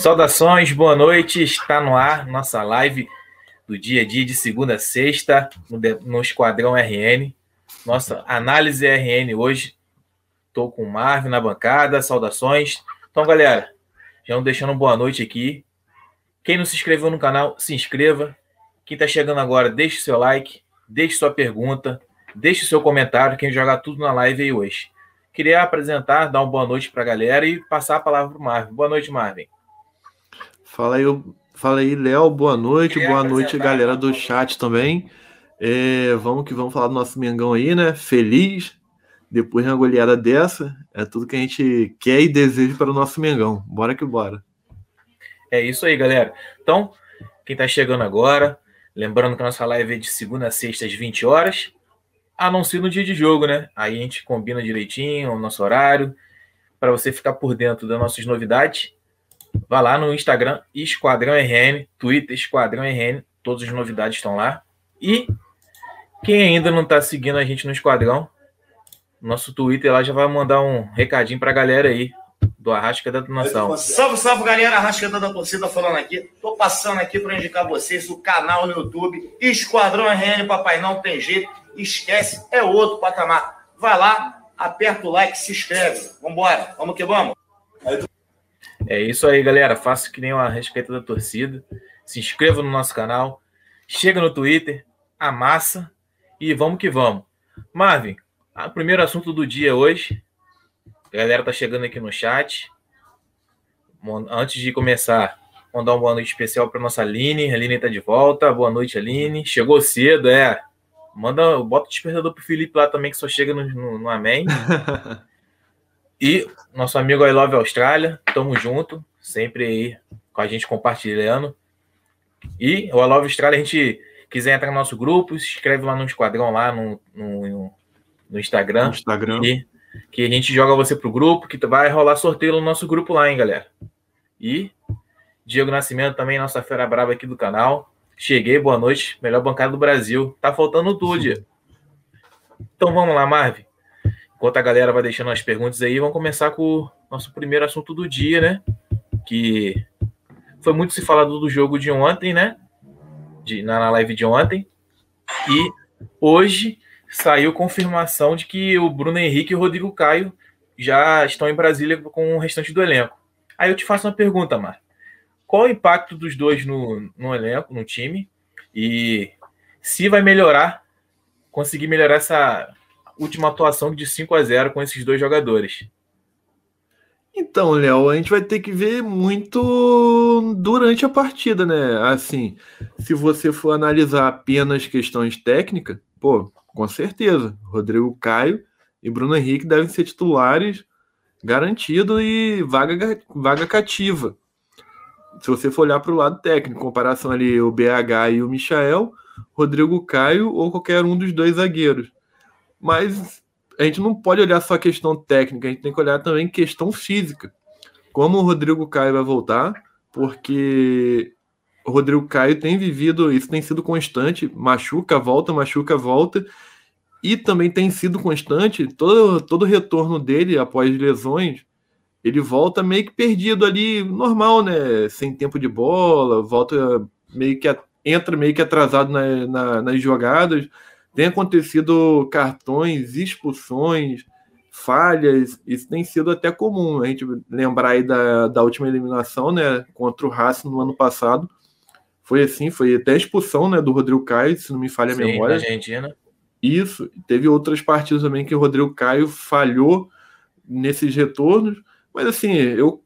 Saudações, boa noite. Está no ar nossa live do dia a dia de segunda a sexta no, Esquadrão RN. Nossa análise RN hoje. Estou com o Marvin na bancada. Saudações. Então, galera, já vamos deixando boa noite aqui. Quem não se inscreveu no canal, se inscreva. Quem está chegando agora, deixe seu like, deixe sua pergunta, deixe seu comentário, quem jogar tudo na live aí hoje. Queria apresentar, dar uma boa noite para a galera e passar a palavra para o Marvin. Boa noite, Marvin. Fala aí, fala aí, Léo. Boa noite. Queria boa noite, galera do chat também. É, vamos que vamos falar do nosso Mengão aí, né? Feliz. Depois de uma goleada dessa, é tudo que a gente quer e deseja para o nosso Mengão. Bora que bora. É isso aí, galera. Então, quem está chegando agora, lembrando que a nossa live é de segunda a sexta às 20 horas a não ser no dia de jogo, né? Aí a gente combina direitinho o nosso horário para você ficar por dentro das nossas novidades. Vá lá no Instagram Esquadrão RN, Twitter Esquadrão RN, todas as novidades estão lá. E quem ainda não está seguindo a gente no Esquadrão, nosso Twitter lá já vai mandar um recadinho para a galera aí do Arrasca da Nação. Salve, salve, galera. Arrasca da Torcida falando aqui. Tô passando aqui para indicar vocês o canal no YouTube Esquadrão RN Papai Não Tem Jeito esquece, é outro patamar. Vai lá, aperta o like, se inscreve. Vambora, vamos que vamos. É isso aí, galera. Faça que nem uma respeito da torcida. Se inscreva no nosso canal. Chega no Twitter, amassa e vamos que vamos. Marvin, o primeiro assunto do dia hoje. A galera tá chegando aqui no chat. Antes de começar, mandar uma boa noite especial para nossa Aline. A Aline tá de volta. Boa noite, Aline. Chegou cedo, é. Manda, bota o despertador pro Felipe lá também, que só chega no, no, no Amém. e nosso amigo I Love Austrália, tamo junto, sempre aí com a gente compartilhando. E o I Love Austrália, a gente quiser entrar no nosso grupo, se inscreve lá no esquadrão lá no, no, no Instagram. No Instagram. E, que a gente joga você pro grupo, que vai rolar sorteio no nosso grupo lá, hein, galera. E Diego Nascimento também, nossa fera brava aqui do canal. Cheguei, boa noite. Melhor bancada do Brasil. Tá faltando tudo. Então vamos lá, Marvin. Enquanto a galera vai deixando as perguntas aí, vamos começar com o nosso primeiro assunto do dia, né? Que foi muito se falado do jogo de ontem, né? De, na live de ontem. E hoje saiu confirmação de que o Bruno Henrique e o Rodrigo Caio já estão em Brasília com o restante do elenco. Aí eu te faço uma pergunta, Marvin qual o impacto dos dois no, no elenco, no time, e se vai melhorar, conseguir melhorar essa última atuação de 5 a 0 com esses dois jogadores. Então, Léo, a gente vai ter que ver muito durante a partida, né? Assim, se você for analisar apenas questões técnicas, pô, com certeza, Rodrigo Caio e Bruno Henrique devem ser titulares garantido e vaga, vaga cativa se você for olhar para o lado técnico, comparação ali o BH e o Michael, Rodrigo Caio ou qualquer um dos dois zagueiros. Mas a gente não pode olhar só a questão técnica, a gente tem que olhar também questão física. Como o Rodrigo Caio vai voltar, porque o Rodrigo Caio tem vivido, isso tem sido constante, machuca, volta, machuca, volta, e também tem sido constante todo, todo retorno dele após lesões ele volta meio que perdido ali, normal, né? Sem tempo de bola, volta meio que entra meio que atrasado na, na, nas jogadas. Tem acontecido cartões, expulsões, falhas, isso tem sido até comum. A gente lembrar aí da, da última eliminação, né? Contra o Racing no ano passado. Foi assim, foi até a expulsão né, do Rodrigo Caio, se não me falha a Sim, memória. Argentina. Isso. Teve outras partidas também que o Rodrigo Caio falhou nesses retornos mas assim, eu,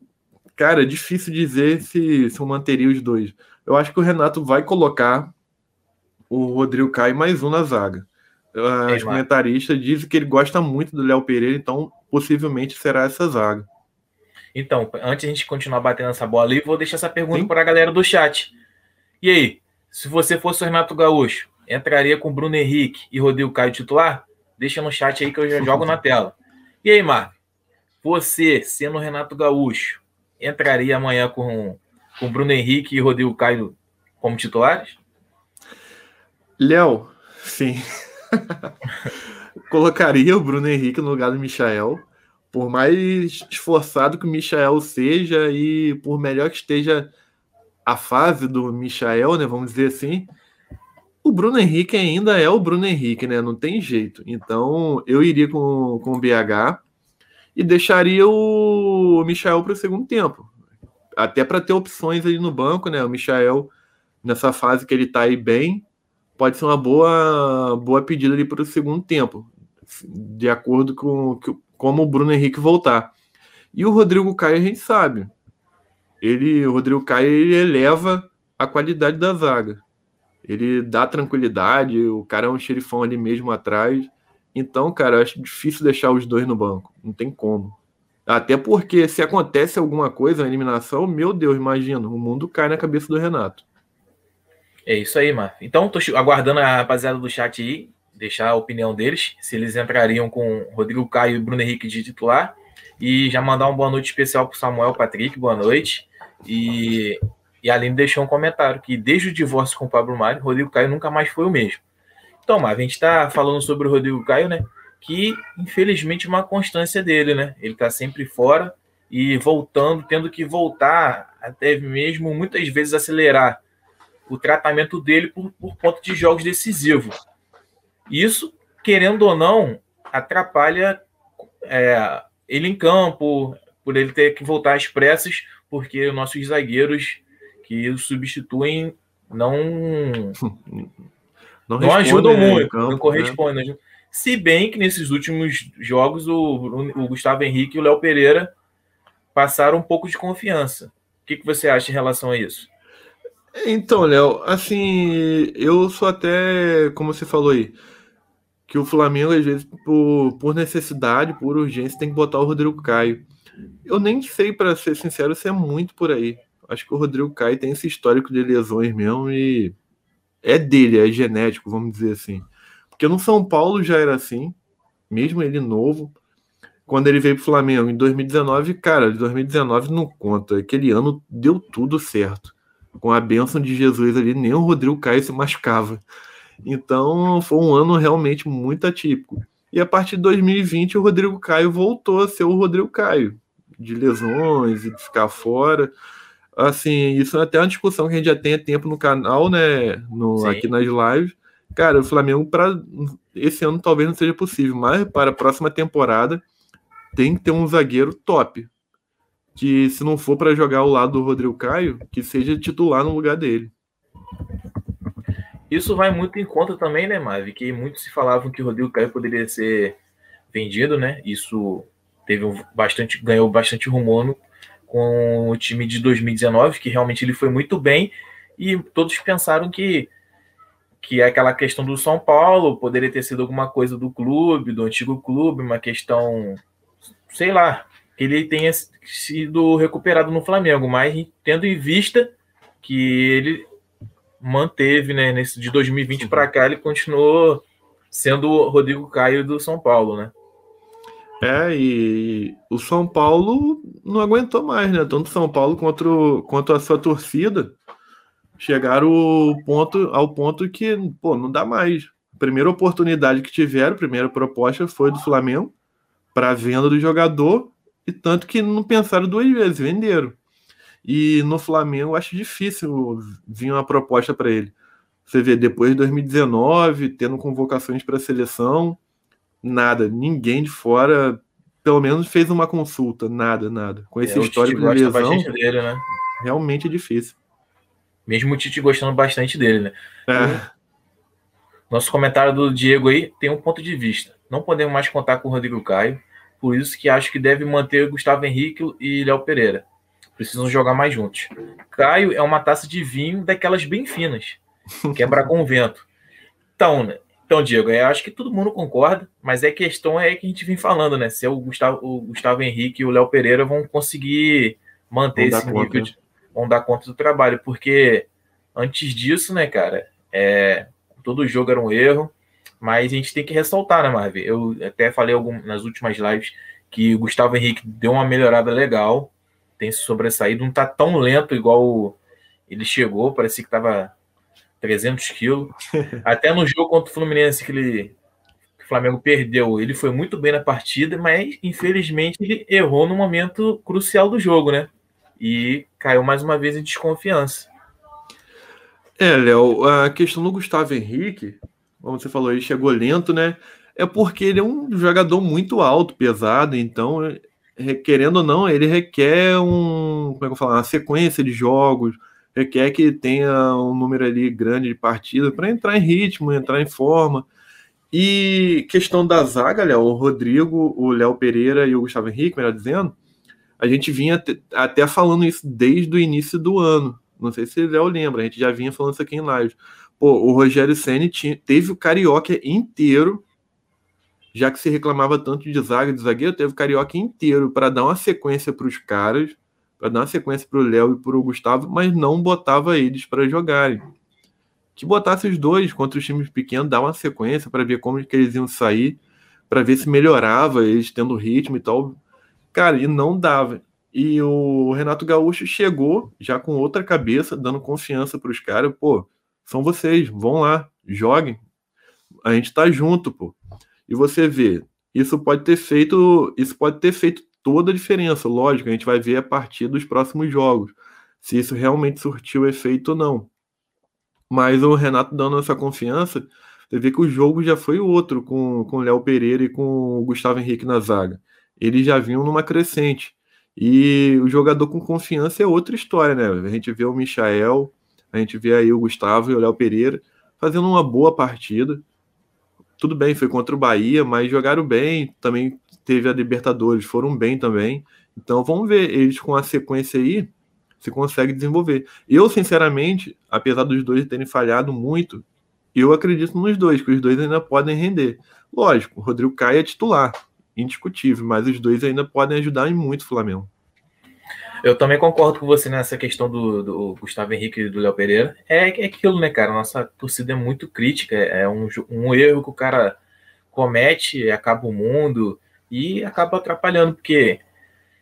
cara, é difícil dizer se, se eu manteria os dois. Eu acho que o Renato vai colocar o Rodrigo Caio mais um na zaga. Os comentaristas dizem que ele gosta muito do Léo Pereira, então possivelmente será essa zaga. Então, antes a gente continuar batendo essa bola ali, vou deixar essa pergunta para a galera do chat. E aí, se você fosse o Renato Gaúcho, entraria com Bruno Henrique e Rodrigo Caio titular? Deixa no chat aí que eu já jogo na tela. E aí, Marco? Você, sendo Renato Gaúcho, entraria amanhã com, com Bruno Henrique e Rodrigo Caio como titulares? Léo, sim. Colocaria o Bruno Henrique no lugar do Michael. por mais esforçado que o Michael seja e por melhor que esteja a fase do Michael, né, vamos dizer assim, o Bruno Henrique ainda é o Bruno Henrique, né? Não tem jeito. Então, eu iria com, com o BH e deixaria o Michael para o segundo tempo. Até para ter opções ali no banco, né? O Michael, nessa fase que ele está aí bem, pode ser uma boa, boa pedida ali para o segundo tempo, de acordo com, com como o Bruno Henrique voltar. E o Rodrigo Caio, a gente sabe. Ele, o Rodrigo Caio, ele eleva a qualidade da zaga. Ele dá tranquilidade, o cara é um xerifão ali mesmo atrás. Então, cara, eu acho difícil deixar os dois no banco. Não tem como. Até porque se acontece alguma coisa na eliminação, meu Deus, imagina, o mundo cai na cabeça do Renato. É isso aí, Mar. Então, tô aguardando a rapaziada do chat aí, deixar a opinião deles, se eles entrariam com Rodrigo Caio e Bruno Henrique de titular. E já mandar uma boa noite especial para Samuel Patrick, boa noite. E e a Aline deixou um comentário que desde o divórcio com o Pablo Mário, Rodrigo Caio nunca mais foi o mesmo. Então, Mar, a gente está falando sobre o Rodrigo Caio, né? Que infelizmente é uma constância dele, né? Ele está sempre fora e voltando, tendo que voltar, até mesmo muitas vezes acelerar o tratamento dele por, por conta de jogos decisivos. Isso, querendo ou não, atrapalha é, ele em campo, por ele ter que voltar às pressas, porque nossos zagueiros que o substituem não não, não ajudam muito, campo, não correspondem. Né? Se bem que nesses últimos jogos o, o Gustavo Henrique e o Léo Pereira passaram um pouco de confiança. O que, que você acha em relação a isso? Então, Léo, assim, eu sou até, como você falou aí, que o Flamengo, às vezes, por, por necessidade, por urgência, tem que botar o Rodrigo Caio. Eu nem sei, para ser sincero, se é muito por aí. Acho que o Rodrigo Caio tem esse histórico de lesões mesmo e é dele, é genético, vamos dizer assim. Porque no São Paulo já era assim, mesmo ele novo. Quando ele veio para o Flamengo em 2019, cara, 2019 não conta. Aquele ano deu tudo certo. Com a bênção de Jesus ali, nem o Rodrigo Caio se machucava. Então foi um ano realmente muito atípico. E a partir de 2020, o Rodrigo Caio voltou a ser o Rodrigo Caio, de lesões e de ficar fora assim, isso é até uma discussão que a gente já tem há tempo no canal, né? No, aqui nas lives. Cara, o Flamengo, para esse ano talvez não seja possível, mas para a próxima temporada tem que ter um zagueiro top. Que se não for para jogar ao lado do Rodrigo Caio, que seja titular no lugar dele. Isso vai muito em conta também, né, Mavi? Que muitos se falavam que o Rodrigo Caio poderia ser vendido, né? Isso teve bastante, ganhou bastante rumor com o time de 2019, que realmente ele foi muito bem, e todos pensaram que que é aquela questão do São Paulo poderia ter sido alguma coisa do clube, do antigo clube, uma questão, sei lá, ele tenha sido recuperado no Flamengo, mas tendo em vista que ele manteve, né, nesse de 2020 para cá, ele continuou sendo o Rodrigo Caio do São Paulo, né? É, e o São Paulo não aguentou mais, né? Tanto São Paulo quanto, quanto a sua torcida chegaram ao ponto, ao ponto que, pô, não dá mais. primeira oportunidade que tiveram, primeira proposta foi do Flamengo para a venda do jogador, e tanto que não pensaram duas vezes, venderam. E no Flamengo eu acho difícil vir uma proposta para ele. Você vê, depois de 2019, tendo convocações para a seleção, nada, ninguém de fora, pelo menos fez uma consulta, nada, nada. Com esse é, histórico de lesão, dele, né? realmente é difícil. Mesmo o Tite gostando bastante dele, né? É. Nosso comentário do Diego aí tem um ponto de vista. Não podemos mais contar com o Rodrigo Caio, por isso que acho que deve manter Gustavo Henrique e Léo Pereira. Precisam jogar mais juntos. Caio é uma taça de vinho daquelas bem finas, quebra com o vento. Então, né? Então, Diego, eu acho que todo mundo concorda, mas a questão é que a gente vem falando, né? Se o Gustavo, o Gustavo Henrique e o Léo Pereira vão conseguir manter vão esse nível, conta, de, vão dar conta do trabalho, porque antes disso, né, cara, é, todo jogo era um erro, mas a gente tem que ressaltar, né, Marvin? Eu até falei algum, nas últimas lives que o Gustavo Henrique deu uma melhorada legal, tem se sobressaído, não tá tão lento igual ele chegou, parecia que tava 300 quilos. Até no jogo contra o Fluminense, que ele o Flamengo perdeu. Ele foi muito bem na partida, mas infelizmente ele errou no momento crucial do jogo, né? E caiu mais uma vez em desconfiança. É, Léo, a questão do Gustavo Henrique, como você falou, ele chegou lento, né? É porque ele é um jogador muito alto, pesado, então, querendo ou não, ele requer um, como é que eu uma sequência de jogos, requer que tenha um número ali grande de partidas para entrar em ritmo, entrar em forma. E questão da zaga, Léo, o Rodrigo, o Léo Pereira e o Gustavo Henrique, melhor dizendo, a gente vinha até falando isso desde o início do ano. Não sei se o Léo lembra, a gente já vinha falando isso aqui em live. Pô, o Rogério Senni tinha, teve o Carioca inteiro, já que se reclamava tanto de zaga, de zagueiro, teve o Carioca inteiro para dar uma sequência para os caras, para dar uma sequência para o Léo e para o Gustavo, mas não botava eles para jogarem. Que botasse os dois contra os times pequenos, dar uma sequência para ver como que eles iam sair, para ver se melhorava eles tendo ritmo e tal. Cara, e não dava. E o Renato Gaúcho chegou já com outra cabeça, dando confiança para os caras. Pô, são vocês, vão lá, joguem. A gente tá junto, pô. E você vê, isso pode ter feito, isso pode ter feito toda a diferença. Lógico, a gente vai ver a partir dos próximos jogos, se isso realmente surtiu efeito ou não. Mas o Renato dando essa confiança, você vê que o jogo já foi outro com, com o Léo Pereira e com o Gustavo Henrique na zaga. Eles já vinham numa crescente. E o jogador com confiança é outra história, né? A gente vê o Michael, a gente vê aí o Gustavo e o Léo Pereira fazendo uma boa partida. Tudo bem, foi contra o Bahia, mas jogaram bem. Também teve a Libertadores, foram bem também. Então vamos ver eles com a sequência aí se consegue desenvolver. Eu, sinceramente, apesar dos dois terem falhado muito, eu acredito nos dois, que os dois ainda podem render. Lógico, o Rodrigo Caio é titular indiscutível, mas os dois ainda podem ajudar em muito o Flamengo. Eu também concordo com você nessa questão do, do Gustavo Henrique e do Léo Pereira. É, é aquilo, né, cara? Nossa torcida é muito crítica. É um, um erro que o cara comete, acaba o mundo e acaba atrapalhando, porque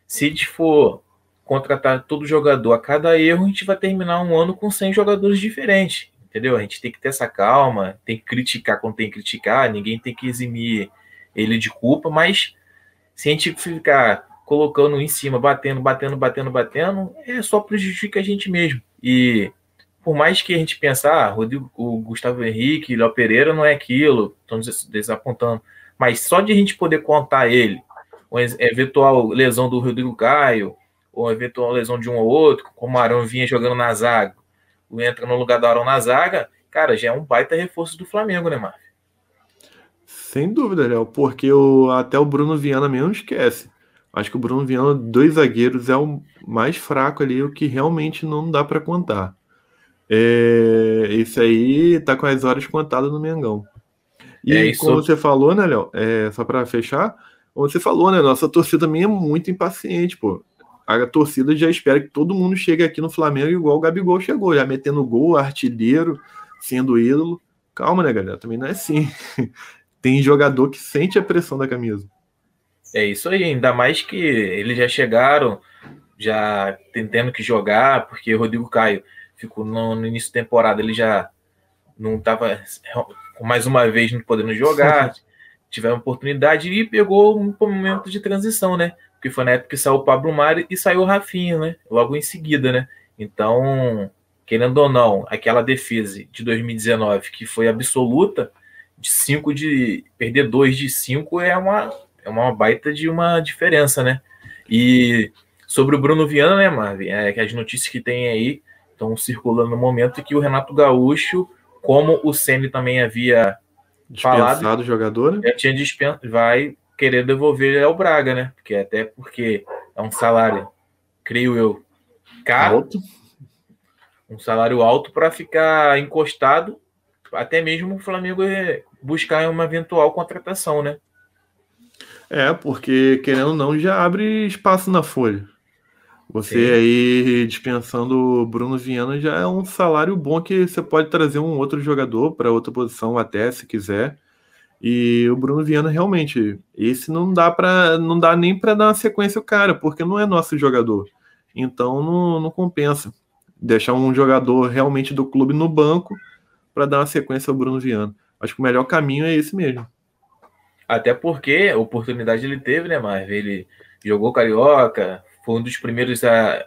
se a gente for contratar todo jogador a cada erro, a gente vai terminar um ano com 100 jogadores diferentes, entendeu? A gente tem que ter essa calma, tem que criticar quando tem que criticar, ninguém tem que eximir ele de culpa, mas se a gente ficar colocando em cima, batendo, batendo, batendo, batendo, é só prejudica a gente mesmo. E por mais que a gente pensar, ah, Rodrigo, o Gustavo Henrique, Léo Pereira não é aquilo, estamos desapontando, mas só de a gente poder contar ele, uma eventual lesão do Rodrigo Caio, ou eventual lesão de um ou outro, como o Arão vinha jogando na zaga, entra no lugar do Arão na zaga, cara, já é um baita reforço do Flamengo, né, Marcos? Sem dúvida, Léo, porque o, até o Bruno Viana mesmo esquece. Acho que o Bruno Viana, dois zagueiros, é o mais fraco ali, o que realmente não dá para contar. É, esse aí tá com as horas contadas no Mengão. E é como você falou, né, Léo? É, só para fechar, como você falou, né? Nossa torcida também é muito impaciente, pô. A torcida já espera que todo mundo chegue aqui no Flamengo igual o Gabigol chegou, já metendo gol, artilheiro, sendo ídolo. Calma, né, galera? Também não é assim. tem jogador que sente a pressão da camisa. É isso aí, ainda mais que eles já chegaram, já tentando que jogar, porque o Rodrigo Caio ficou no, no início da temporada, ele já não estava mais uma vez não podendo jogar, tiveram oportunidade e pegou um momento de transição, né? Porque foi na época que saiu o Pablo Mari e saiu o Rafinha, né? Logo em seguida, né? Então, querendo ou não, aquela defesa de 2019 que foi absoluta, de 5 de. Perder 2 de 5 é uma, é uma baita de uma diferença, né? E sobre o Bruno Viana, né, Marvin? É que as notícias que tem aí estão circulando no momento que o Renato Gaúcho, como o Ceni também havia Dispensado falado, o jogador, né? Tinha vai querer devolver ele ao Braga, né? Porque até porque é um salário, creio eu, caro, alto. um salário alto para ficar encostado, até mesmo o Flamengo buscar uma eventual contratação, né? É, porque querendo ou não, já abre espaço na folha. Você Sim. aí dispensando o Bruno Viana já é um salário bom que você pode trazer um outro jogador para outra posição até, se quiser. E o Bruno Viana realmente, esse não dá para não dá nem para dar uma sequência o cara, porque não é nosso jogador. Então não, não compensa deixar um jogador realmente do clube no banco para dar uma sequência ao Bruno Viana. Acho que o melhor caminho é esse mesmo. Até porque oportunidade ele teve, né, Marvel? Ele jogou Carioca, foi um dos primeiros a,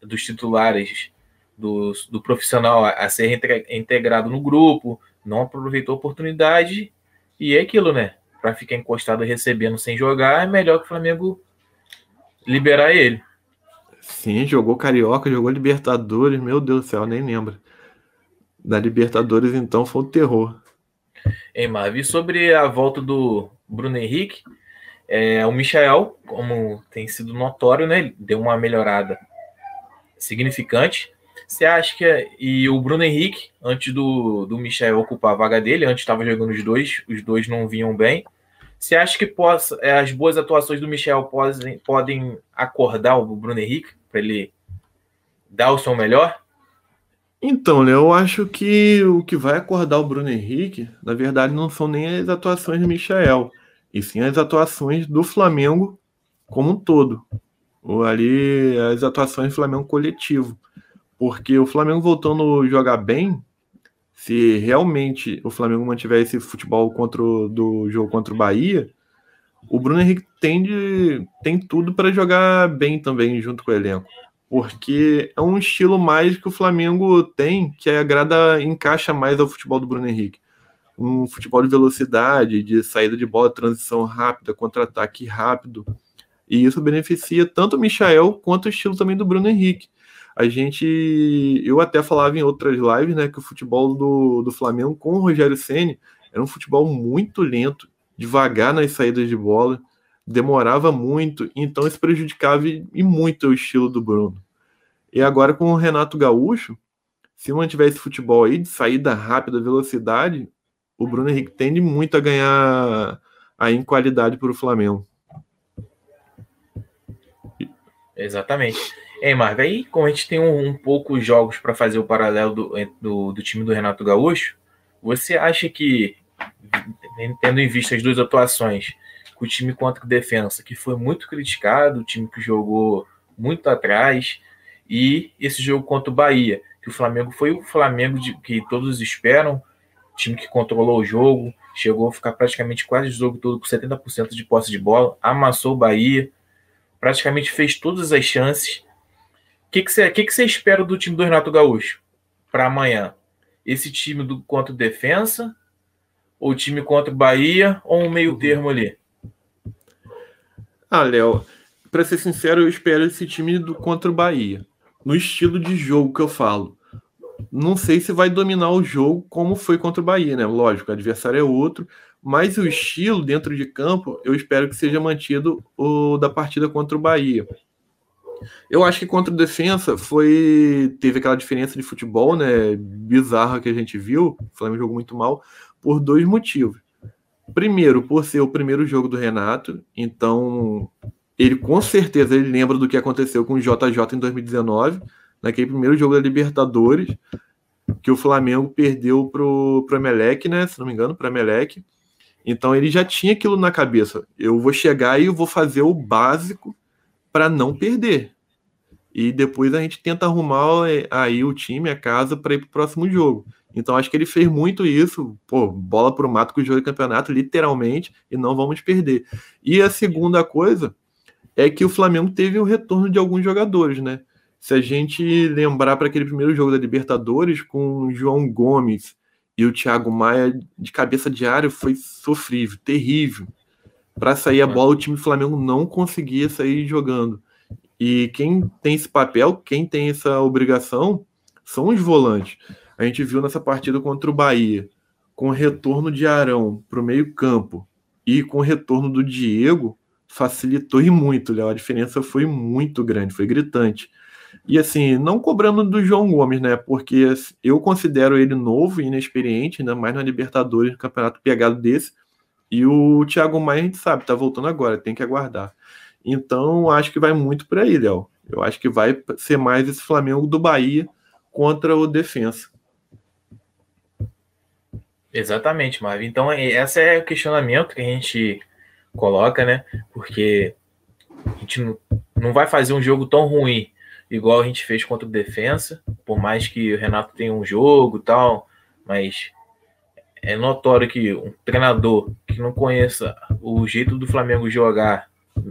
dos titulares do, do profissional a, a ser integrado no grupo, não aproveitou a oportunidade e é aquilo, né? Para ficar encostado recebendo sem jogar, é melhor que o Flamengo liberar ele. Sim, jogou Carioca, jogou Libertadores, meu Deus do céu, nem lembro. Da Libertadores, então, foi um terror. Ei, Marvi, sobre a volta do Bruno Henrique, é, o Michel, como tem sido notório, né, deu uma melhorada significante. Você acha que. É, e o Bruno Henrique, antes do, do Michel ocupar a vaga dele, antes estava jogando os dois, os dois não vinham bem. Você acha que possa, é, as boas atuações do Michel podem, podem acordar o Bruno Henrique para ele dar o seu melhor? Então, eu acho que o que vai acordar o Bruno Henrique, na verdade, não são nem as atuações do Michel, e sim as atuações do Flamengo como um todo. Ou ali as atuações do Flamengo coletivo. Porque o Flamengo voltando a jogar bem, se realmente o Flamengo mantiver esse futebol contra o, do jogo contra o Bahia, o Bruno Henrique tem, de, tem tudo para jogar bem também junto com o elenco porque é um estilo mais que o Flamengo tem, que agrada, encaixa mais ao futebol do Bruno Henrique. Um futebol de velocidade, de saída de bola, transição rápida, contra-ataque rápido. E isso beneficia tanto o Michael quanto o estilo também do Bruno Henrique. A gente, eu até falava em outras lives, né, que o futebol do, do Flamengo com o Rogério Ceni era um futebol muito lento, devagar nas saídas de bola, demorava muito, então isso prejudicava e muito o estilo do Bruno. E agora com o Renato Gaúcho, se mantiver esse futebol aí de saída rápida, velocidade, o Bruno Henrique tende muito a ganhar aí em qualidade para o Flamengo. Exatamente. Ei, Marco, aí como a gente tem um, um pouco jogos para fazer o paralelo do, do, do, time do Renato Gaúcho, você acha que, tendo em vista as duas atuações, o time contra defensa, que foi muito criticado, o time que jogou muito atrás, e esse jogo contra o Bahia, que o Flamengo foi o Flamengo de, que todos esperam, time que controlou o jogo, chegou a ficar praticamente quase o jogo todo com 70% de posse de bola, amassou o Bahia, praticamente fez todas as chances. O que, que, você, que, que você espera do time do Renato Gaúcho para amanhã? Esse time do contra o defensa? Ou o time contra o Bahia? Ou um meio termo ali? Ah, Léo, para ser sincero, eu espero esse time do contra o Bahia no estilo de jogo que eu falo. Não sei se vai dominar o jogo como foi contra o Bahia, né? Lógico, o adversário é outro, mas o estilo dentro de campo eu espero que seja mantido o da partida contra o Bahia. Eu acho que contra o defensa foi teve aquela diferença de futebol, né, bizarra que a gente viu. O Flamengo jogou muito mal por dois motivos. Primeiro, por ser o primeiro jogo do Renato, então ele com certeza ele lembra do que aconteceu com o JJ em 2019, naquele primeiro jogo da Libertadores, que o Flamengo perdeu pro, pro Emelec, né? Se não me engano, pro Emelec. Então ele já tinha aquilo na cabeça. Eu vou chegar e eu vou fazer o básico para não perder. E depois a gente tenta arrumar é, aí o time, a casa, para ir pro próximo jogo. Então acho que ele fez muito isso, pô, bola pro mato com o jogo de campeonato, literalmente, e não vamos perder. E a segunda coisa é que o Flamengo teve o retorno de alguns jogadores, né? Se a gente lembrar para aquele primeiro jogo da Libertadores com o João Gomes e o Thiago Maia de cabeça de área foi sofrível, terrível. Para sair a bola, o time do Flamengo não conseguia sair jogando. E quem tem esse papel, quem tem essa obrigação, são os volantes. A gente viu nessa partida contra o Bahia, com o retorno de Arão para o meio-campo e com o retorno do Diego, facilitou e muito, Léo. A diferença foi muito grande, foi gritante. E assim, não cobrando do João Gomes, né? Porque eu considero ele novo e inexperiente, ainda mais na Libertadores, no campeonato pegado desse. E o Thiago Maia, a gente sabe, tá voltando agora, tem que aguardar. Então, acho que vai muito por aí, Léo. Eu acho que vai ser mais esse Flamengo do Bahia contra o Defensa. Exatamente, Marvin. Então, esse é o questionamento que a gente coloca, né? Porque a gente não, não vai fazer um jogo tão ruim igual a gente fez contra o Defensa, por mais que o Renato tenha um jogo e tal, mas é notório que um treinador que não conheça o jeito do Flamengo jogar,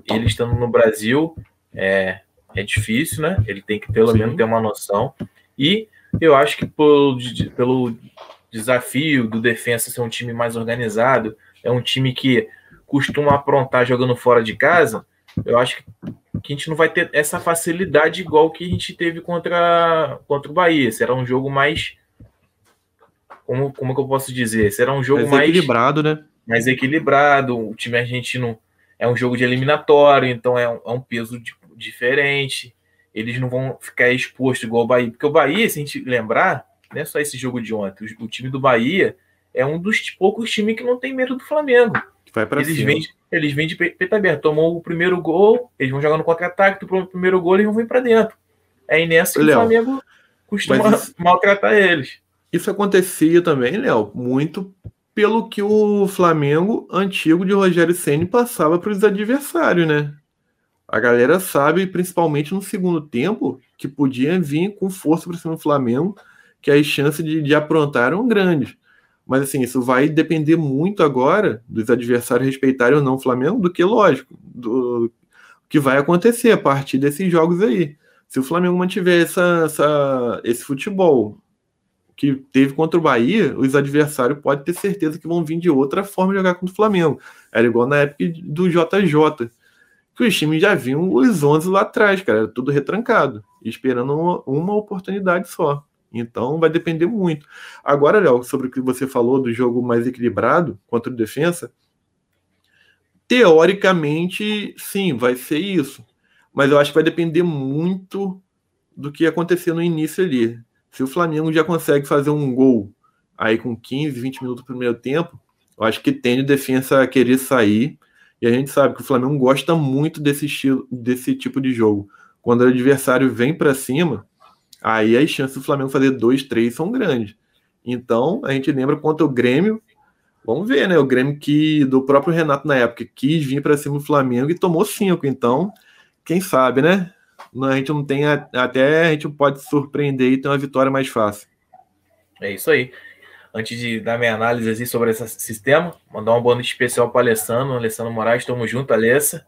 ele estando no Brasil, é, é difícil, né? Ele tem que pelo Sim. menos ter uma noção. E eu acho que pelo, pelo desafio do defensa ser um time mais organizado, é um time que costuma aprontar jogando fora de casa, eu acho que, a gente não vai ter essa facilidade igual que a gente teve contra, contra o Bahia. Será um jogo mais. Como, como que eu posso dizer? Será um jogo mais, mais equilibrado, né? Mais equilibrado. O time argentino é um jogo de eliminatório, então é um, é um peso de, diferente. Eles não vão ficar expostos igual o Bahia. Porque o Bahia, se a gente lembrar, não é só esse jogo de ontem. O, o time do Bahia é um dos poucos times que não tem medo do Flamengo. Vai pra eles cima. Vêm, eles vêm de peito aberto. Tomou o primeiro gol, eles vão jogar no contra-ataque, o primeiro gol eles vão vir para dentro. É nessa que Léo, o Flamengo costuma isso, maltratar eles. Isso acontecia também, Léo, muito pelo que o Flamengo antigo de Rogério Ceni passava para os adversários, né? A galera sabe, principalmente no segundo tempo, que podia vir com força para cima do Flamengo, que as chances de, de aprontar eram grandes. Mas assim, isso vai depender muito agora dos adversários respeitarem ou não o Flamengo, do que, lógico, do que vai acontecer a partir desses jogos aí. Se o Flamengo mantiver essa, essa, esse futebol que teve contra o Bahia, os adversários podem ter certeza que vão vir de outra forma jogar contra o Flamengo. Era igual na época do JJ, que os times já vinham os 11 lá atrás, cara, tudo retrancado, esperando uma oportunidade só. Então vai depender muito. Agora, Léo, sobre o que você falou do jogo mais equilibrado contra o defensa, teoricamente, sim, vai ser isso. Mas eu acho que vai depender muito do que acontecer no início ali. Se o Flamengo já consegue fazer um gol aí com 15, 20 minutos do primeiro tempo, eu acho que tem de defesa a querer sair. E a gente sabe que o Flamengo gosta muito desse estilo, desse tipo de jogo. Quando o adversário vem para cima, aí as chances do Flamengo fazer dois, três são grandes. Então, a gente lembra quanto o Grêmio, vamos ver, né? O Grêmio que do próprio Renato na época quis vir para cima do Flamengo e tomou cinco. Então, quem sabe, né? A gente não tem até a gente pode surpreender e ter uma vitória mais fácil. É isso aí. Antes de dar minha análise sobre esse sistema, mandar uma boa noite especial para o Alessandro, Alessandro Moraes, estamos junto, Alessa.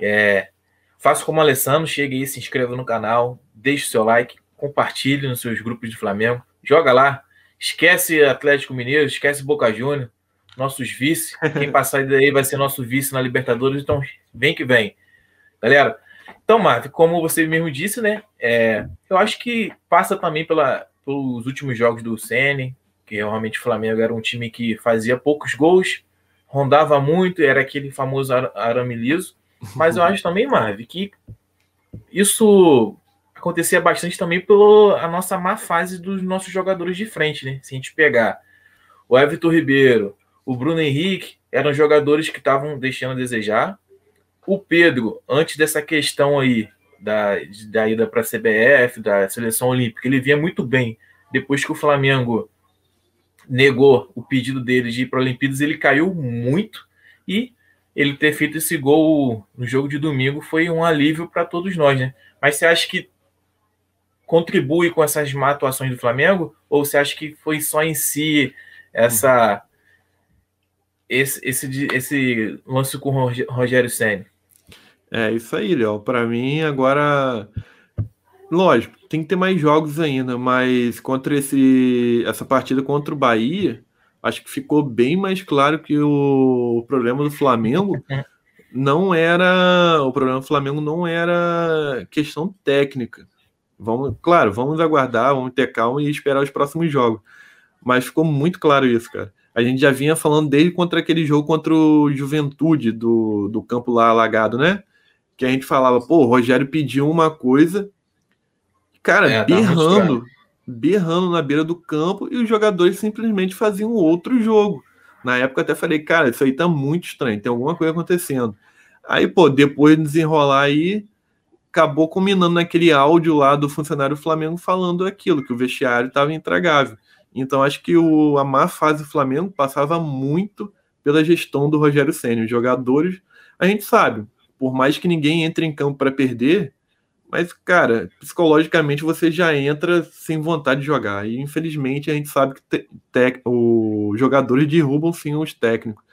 É, faça como Alessandro, chegue aí, se inscreva no canal, deixe o seu like, compartilhe nos seus grupos de Flamengo, joga lá, esquece Atlético Mineiro, esquece Boca Júnior, nossos vice, quem passar daí vai ser nosso vice na Libertadores, então vem que vem. Galera, então, Marco, como você mesmo disse, né, é, eu acho que passa também pela, pelos últimos jogos do Ceni, que realmente o Flamengo era um time que fazia poucos gols, rondava muito, era aquele famoso arame liso, mas eu acho também, Marvin, que isso acontecia bastante também pela nossa má fase dos nossos jogadores de frente, né? Se a gente pegar o Everton Ribeiro, o Bruno Henrique, eram jogadores que estavam deixando a desejar. O Pedro, antes dessa questão aí da, da ida para a CBF, da seleção olímpica, ele vinha muito bem. Depois que o Flamengo negou o pedido dele de ir para Olimpíadas, ele caiu muito e ele ter feito esse gol no jogo de domingo foi um alívio para todos nós, né? Mas você acha que contribui com essas má atuações do Flamengo? Ou você acha que foi só em si essa esse, esse, esse lance com o Rogério Senna? É isso aí, Léo. Para mim, agora. Lógico, tem que ter mais jogos ainda, mas contra esse, essa partida contra o Bahia, acho que ficou bem mais claro que o problema do Flamengo não era. O problema do Flamengo não era questão técnica. Vamos, claro, vamos aguardar, vamos ter calma e esperar os próximos jogos. Mas ficou muito claro isso, cara. A gente já vinha falando desde contra aquele jogo contra o Juventude do, do campo lá alagado, né? Que a gente falava, pô, o Rogério pediu uma coisa, cara, é, berrando, berrando na beira do campo e os jogadores simplesmente faziam outro jogo. Na época até falei, cara, isso aí tá muito estranho, tem alguma coisa acontecendo. Aí, pô, depois de desenrolar aí, acabou combinando naquele áudio lá do funcionário do Flamengo falando aquilo, que o vestiário estava intragável. Então acho que o, a má fase do Flamengo passava muito pela gestão do Rogério Senna. Os jogadores, a gente sabe, por mais que ninguém entre em campo para perder, mas, cara, psicologicamente você já entra sem vontade de jogar. E infelizmente a gente sabe que os jogadores derrubam sim os técnicos.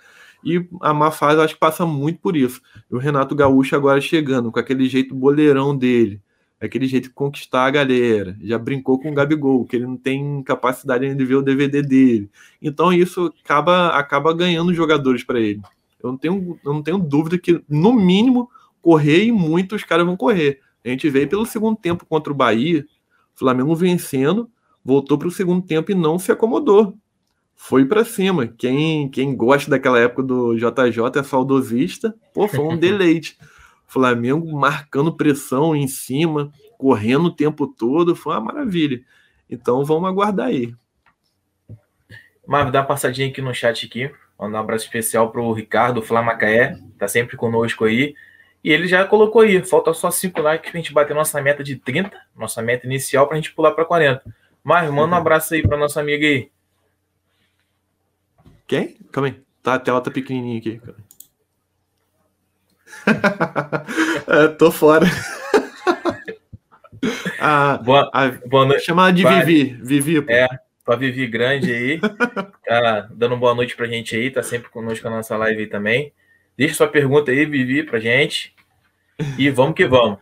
E a má fase acho que passa muito por isso. E o Renato Gaúcho agora chegando com aquele jeito boleirão dele, aquele jeito de conquistar a galera. Já brincou com o Gabigol, que ele não tem capacidade de ver o DVD dele. Então isso acaba, acaba ganhando jogadores para ele. Eu não, tenho, eu não tenho dúvida que, no mínimo, correr e muito os caras vão correr. A gente veio pelo segundo tempo contra o Bahia, Flamengo vencendo, voltou para o segundo tempo e não se acomodou. Foi para cima. Quem, quem gosta daquela época do JJ é saudosista, pô, foi um deleite. Flamengo marcando pressão em cima, correndo o tempo todo, foi uma maravilha. Então vamos aguardar aí. Mas dá uma passadinha aqui no chat aqui. Mandar um abraço especial para o Ricardo Flamacaé, tá sempre conosco aí. E ele já colocou aí, falta só 5 likes para a gente bater nossa meta de 30, nossa meta inicial para a gente pular para 40. Mas manda um abraço aí para nossa amiga aí. Quem? Calma aí. Tá, a tela tá pequenininha aqui. é, tô fora. ah, boa, a, boa noite. Chama de vai. Vivi. Vivi, pô. É, pra Vivi Grande aí. tá dando boa noite pra gente aí. Tá sempre conosco na nossa live aí também. Deixa sua pergunta aí, Vivi, pra gente. E vamos que vamos.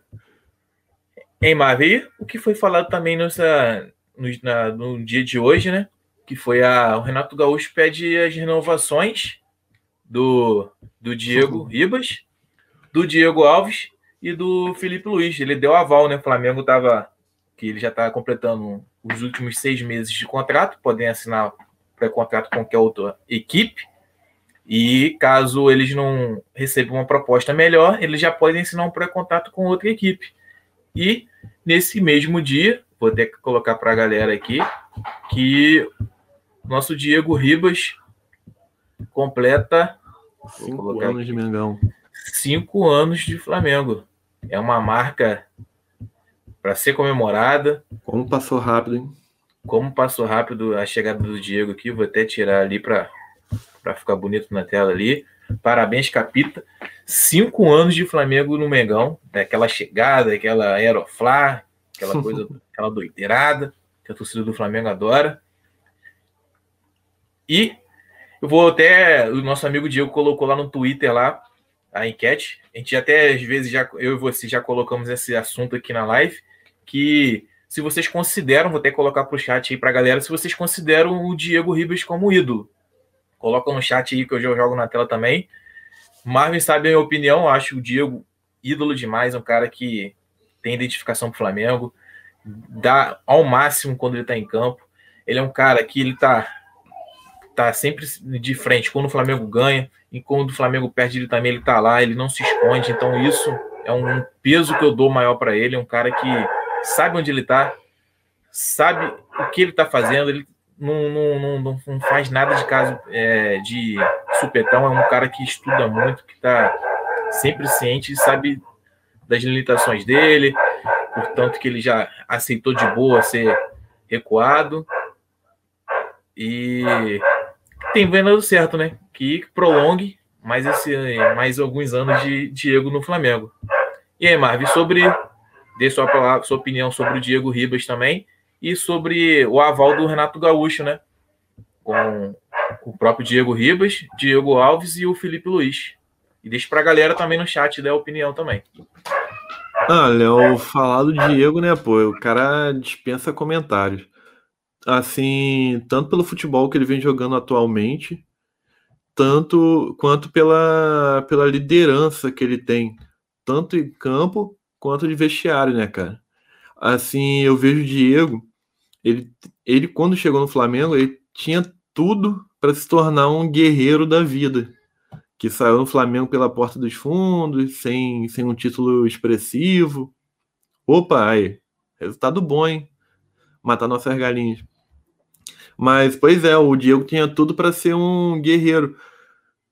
Em Mavi, o que foi falado também nessa, no, na, no dia de hoje, né? Que foi a. O Renato Gaúcho pede as renovações do, do Diego Ribas, do Diego Alves e do Felipe Luiz. Ele deu aval, né? O Flamengo tava. Que ele já está completando os últimos seis meses de contrato, podem assinar pré-contrato com qualquer outra equipe. E caso eles não recebam uma proposta melhor, eles já podem assinar um pré-contrato com outra equipe. E nesse mesmo dia, vou ter que colocar para a galera aqui, que nosso Diego Ribas completa cinco anos aqui, de Mengão. Cinco anos de Flamengo. É uma marca para ser comemorada. Como passou rápido, hein? Como passou rápido a chegada do Diego aqui. Vou até tirar ali para ficar bonito na tela ali. Parabéns, Capita. Cinco anos de Flamengo no Mengão. Aquela chegada, aquela aeroflá, aquela coisa, aquela doideirada que a torcida do Flamengo adora. E eu vou até. O nosso amigo Diego colocou lá no Twitter lá a enquete. A gente até às vezes já eu e você já colocamos esse assunto aqui na live que se vocês consideram, vou até colocar para o chat aí para a galera, se vocês consideram o Diego Ribas como ídolo. Coloca no chat aí que eu já jogo na tela também. Marvin sabe a minha opinião, acho o Diego ídolo demais, um cara que tem identificação com o Flamengo, dá ao máximo quando ele está em campo. Ele é um cara que ele tá, tá sempre de frente. Quando o Flamengo ganha, e quando o Flamengo perde ele também ele tá lá, ele não se esconde. Então isso é um peso que eu dou maior para ele, é um cara que sabe onde ele está, sabe o que ele está fazendo, ele não, não, não, não, faz nada de caso é, de supetão, é um cara que estuda muito, que está sempre ciente, sabe das limitações dele, portanto que ele já aceitou de boa ser recuado. E tem vendo certo, né? Que prolongue mais esse mais alguns anos de Diego no Flamengo. E aí, Marvin, sobre dê sua palavra, sua opinião sobre o Diego Ribas também e sobre o aval do Renato Gaúcho, né? Com o próprio Diego Ribas, Diego Alves e o Felipe Luiz. E deixa para a galera também no chat dar opinião também. Ah, Léo, falar do Diego, né, pô, o cara dispensa comentários. Assim, tanto pelo futebol que ele vem jogando atualmente, tanto quanto pela, pela liderança que ele tem, tanto em campo quanto de vestiário, né, cara? Assim, eu vejo o Diego, ele, ele quando chegou no Flamengo, ele tinha tudo para se tornar um guerreiro da vida, que saiu no Flamengo pela porta dos fundos, sem, sem um título expressivo. Opa, aí, resultado bom, hein? Matar nossas galinhas. Mas, pois é, o Diego tinha tudo para ser um guerreiro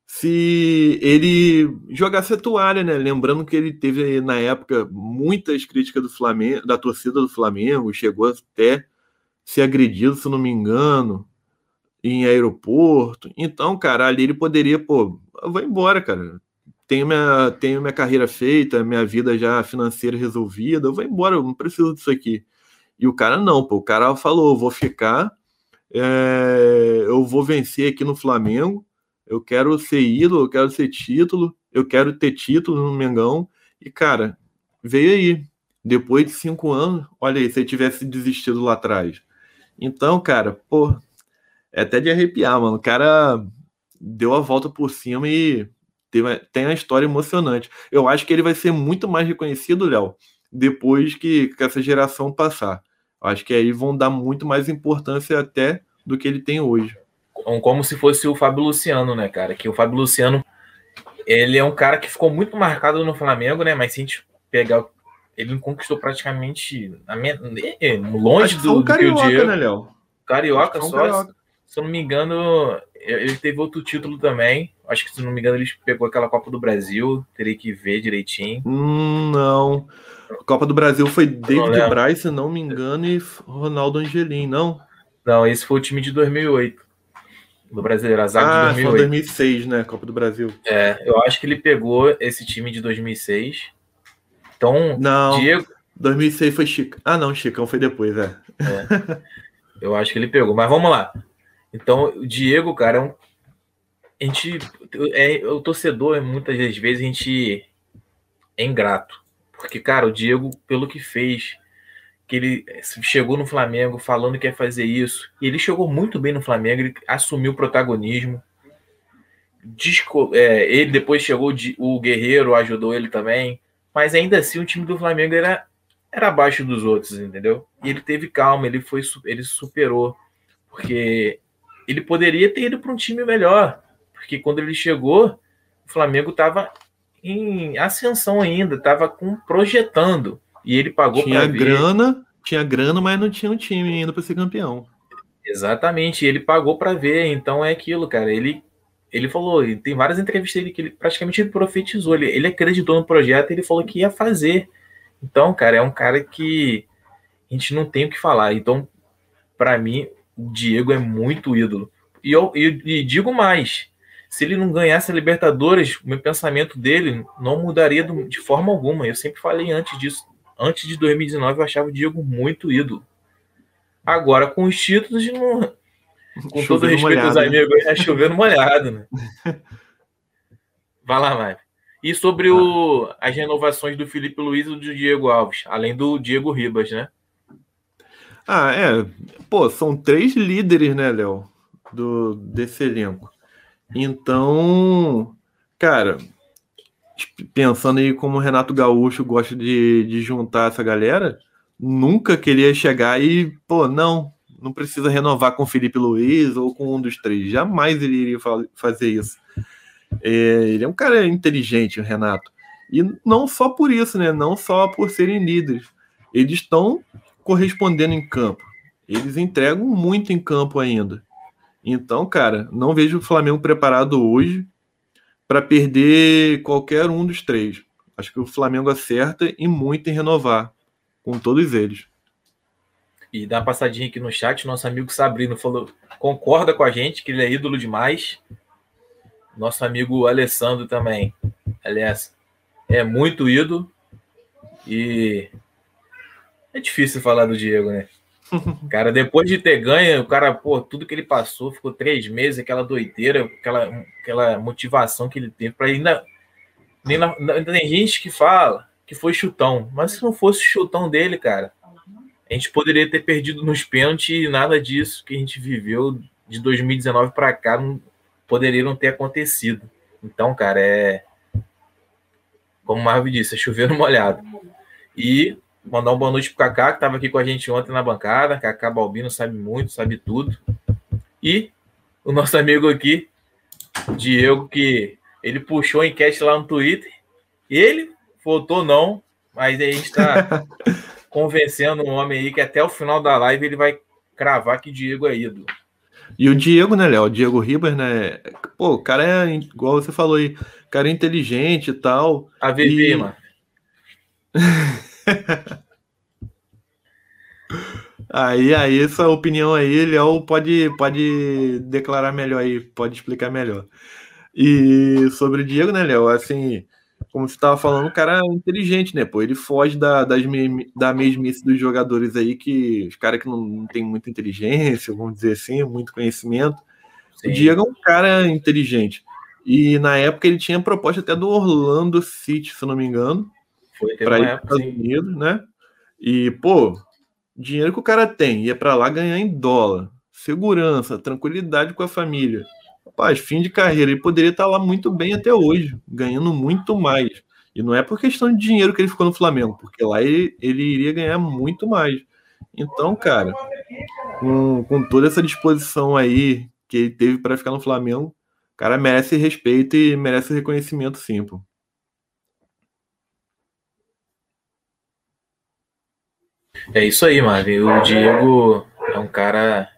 se ele jogasse a toalha, né? Lembrando que ele teve na época muitas críticas do Flamengo, da torcida do Flamengo, chegou até ser agredido, se não me engano, em aeroporto. Então, cara, ali ele poderia, pô, vou embora, cara. Tenho minha, tenho minha carreira feita, minha vida já financeira resolvida, eu vou embora, eu não preciso disso aqui. E o cara não, pô, o cara falou, vou ficar É, eu vou vencer aqui no Flamengo. Eu quero ser ídolo, eu quero ser título, eu quero ter título no Mengão. E, cara, veio aí. Depois de cinco anos, olha aí, se ele tivesse desistido lá atrás. Então, cara, pô, é até de arrepiar, mano. O cara deu a volta por cima e teve, tem uma história emocionante. Eu acho que ele vai ser muito mais reconhecido, Léo, depois que, que essa geração passar. Acho que aí vão dar muito mais importância até do que ele tem hoje. Como se fosse o Fábio Luciano, né, cara? Que o Fábio Luciano, ele é um cara que ficou muito marcado no Flamengo, né? Mas se a gente pegar, ele conquistou praticamente longe do, do que o Diego. Né, Léo? Carioca só. Carioca. Se eu não me engano, ele teve outro título também. Acho que, se não me engano, ele pegou aquela Copa do Brasil. Teria que ver direitinho. Hum, não. A Copa do Brasil foi David Braz, se não me engano, e Ronaldo Angelim, não? Não, esse foi o time de 2008. Do Brasileiro, a zaga ah, de 2008. Foi 2006, né? Copa do Brasil. É, eu acho que ele pegou esse time de 2006. Então, não, Diego. 2006 foi Chico. Ah, não, Chicão foi depois, é. é. Eu acho que ele pegou. Mas vamos lá. Então, o Diego, cara, é um. A gente. É, o torcedor, muitas das vezes, a gente é ingrato. Porque, cara, o Diego, pelo que fez, que ele chegou no Flamengo falando que ia fazer isso, e ele chegou muito bem no Flamengo, ele assumiu o protagonismo. Disco, é, ele depois chegou, o Guerreiro ajudou ele também, mas ainda assim o time do Flamengo era, era abaixo dos outros, entendeu? E ele teve calma, ele foi ele superou, porque ele poderia ter ido para um time melhor, porque quando ele chegou, o Flamengo estava em ascensão ainda, estava projetando e ele pagou tinha grana, tinha grana, mas não tinha um time ainda para ser campeão. Exatamente, ele pagou para ver, então é aquilo, cara. Ele ele falou, tem várias entrevistas dele que ele praticamente profetizou, ele, ele acreditou no projeto, ele falou que ia fazer. Então, cara, é um cara que a gente não tem o que falar. Então, para mim, o Diego é muito ídolo. E eu e, digo mais: se ele não ganhasse a Libertadores, o meu pensamento dele não mudaria de forma alguma. Eu sempre falei antes disso. Antes de 2019, eu achava o Diego muito ídolo. Agora, com os títulos, não... com todo respeito molhado, aos amigos, é chovendo molhado, né? Vai lá, Mike. E sobre o, as renovações do Felipe Luiz e do Diego Alves, além do Diego Ribas, né? Ah, é. Pô, são três líderes, né, Léo? Do, desse elenco. Então, cara, pensando aí como o Renato Gaúcho gosta de, de juntar essa galera, nunca queria chegar e, pô, não, não precisa renovar com Felipe Luiz ou com um dos três. Jamais ele iria fazer isso. É, ele é um cara inteligente, o Renato. E não só por isso, né? Não só por serem líderes. Eles estão correspondendo em campo. Eles entregam muito em campo ainda. Então, cara, não vejo o Flamengo preparado hoje para perder qualquer um dos três. Acho que o Flamengo acerta e muito em renovar com todos eles. E dá uma passadinha aqui no chat, nosso amigo Sabrino falou, concorda com a gente que ele é ídolo demais. Nosso amigo Alessandro também. Aliás, é muito ídolo. E é difícil falar do Diego, né? Cara, depois de ter ganho, o cara, pô, tudo que ele passou, ficou três meses, aquela doideira, aquela, aquela motivação que ele teve para ainda. Ainda, ainda tem gente que fala que foi chutão, mas se não fosse chutão dele, cara, a gente poderia ter perdido nos pênaltis e nada disso que a gente viveu de 2019 para cá não, poderia não ter acontecido. Então, cara, é. Como o Marvin disse, é chover molhado. E Mandar uma boa noite pro Kaká, que estava aqui com a gente ontem na bancada. Kaká Balbino sabe muito, sabe tudo. E o nosso amigo aqui, Diego, que ele puxou a enquete lá no Twitter. Ele votou não, mas a gente está convencendo um homem aí que até o final da live ele vai cravar que Diego é ídolo. E o Diego, né, Léo? O Diego Ribas, né? Pô, o cara é, igual você falou aí, cara é inteligente e tal. A VV, e... mano. aí, aí, essa opinião aí, Léo pode, pode declarar melhor aí, pode explicar melhor. E sobre o Diego, né, Léo? Assim, como você estava falando, o cara é inteligente, né? Pô, ele foge da, das da mesmice dos jogadores aí, que os caras que não, não tem muita inteligência, vamos dizer assim, muito conhecimento. Sim. O Diego é um cara inteligente. E na época ele tinha proposta até do Orlando City, se não me engano. Foi para ir para os Estados Unidos, né? E, pô, dinheiro que o cara tem, ia para lá ganhar em dólar, segurança, tranquilidade com a família. Rapaz, fim de carreira, ele poderia estar lá muito bem até hoje, ganhando muito mais. E não é por questão de dinheiro que ele ficou no Flamengo, porque lá ele, ele iria ganhar muito mais. Então, cara, com, com toda essa disposição aí que ele teve para ficar no Flamengo, o cara merece respeito e merece reconhecimento sim, pô. É isso aí, Marvin. O Diego é um cara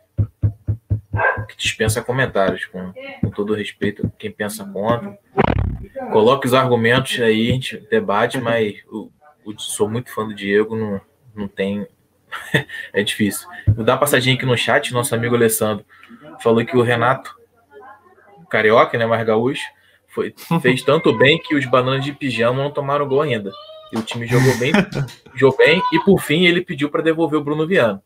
que dispensa comentários, com, com todo respeito quem pensa contra. Coloque os argumentos aí, a gente debate, mas eu, eu sou muito fã do Diego, não, não tem. é difícil. Vou dar uma passadinha aqui no chat, nosso amigo Alessandro falou que o Renato, carioca, né, mais gaúcho, foi, fez tanto bem que os bananas de pijama não tomaram gol ainda. E o time jogou bem, jogou bem, e por fim ele pediu para devolver o Bruno Viana.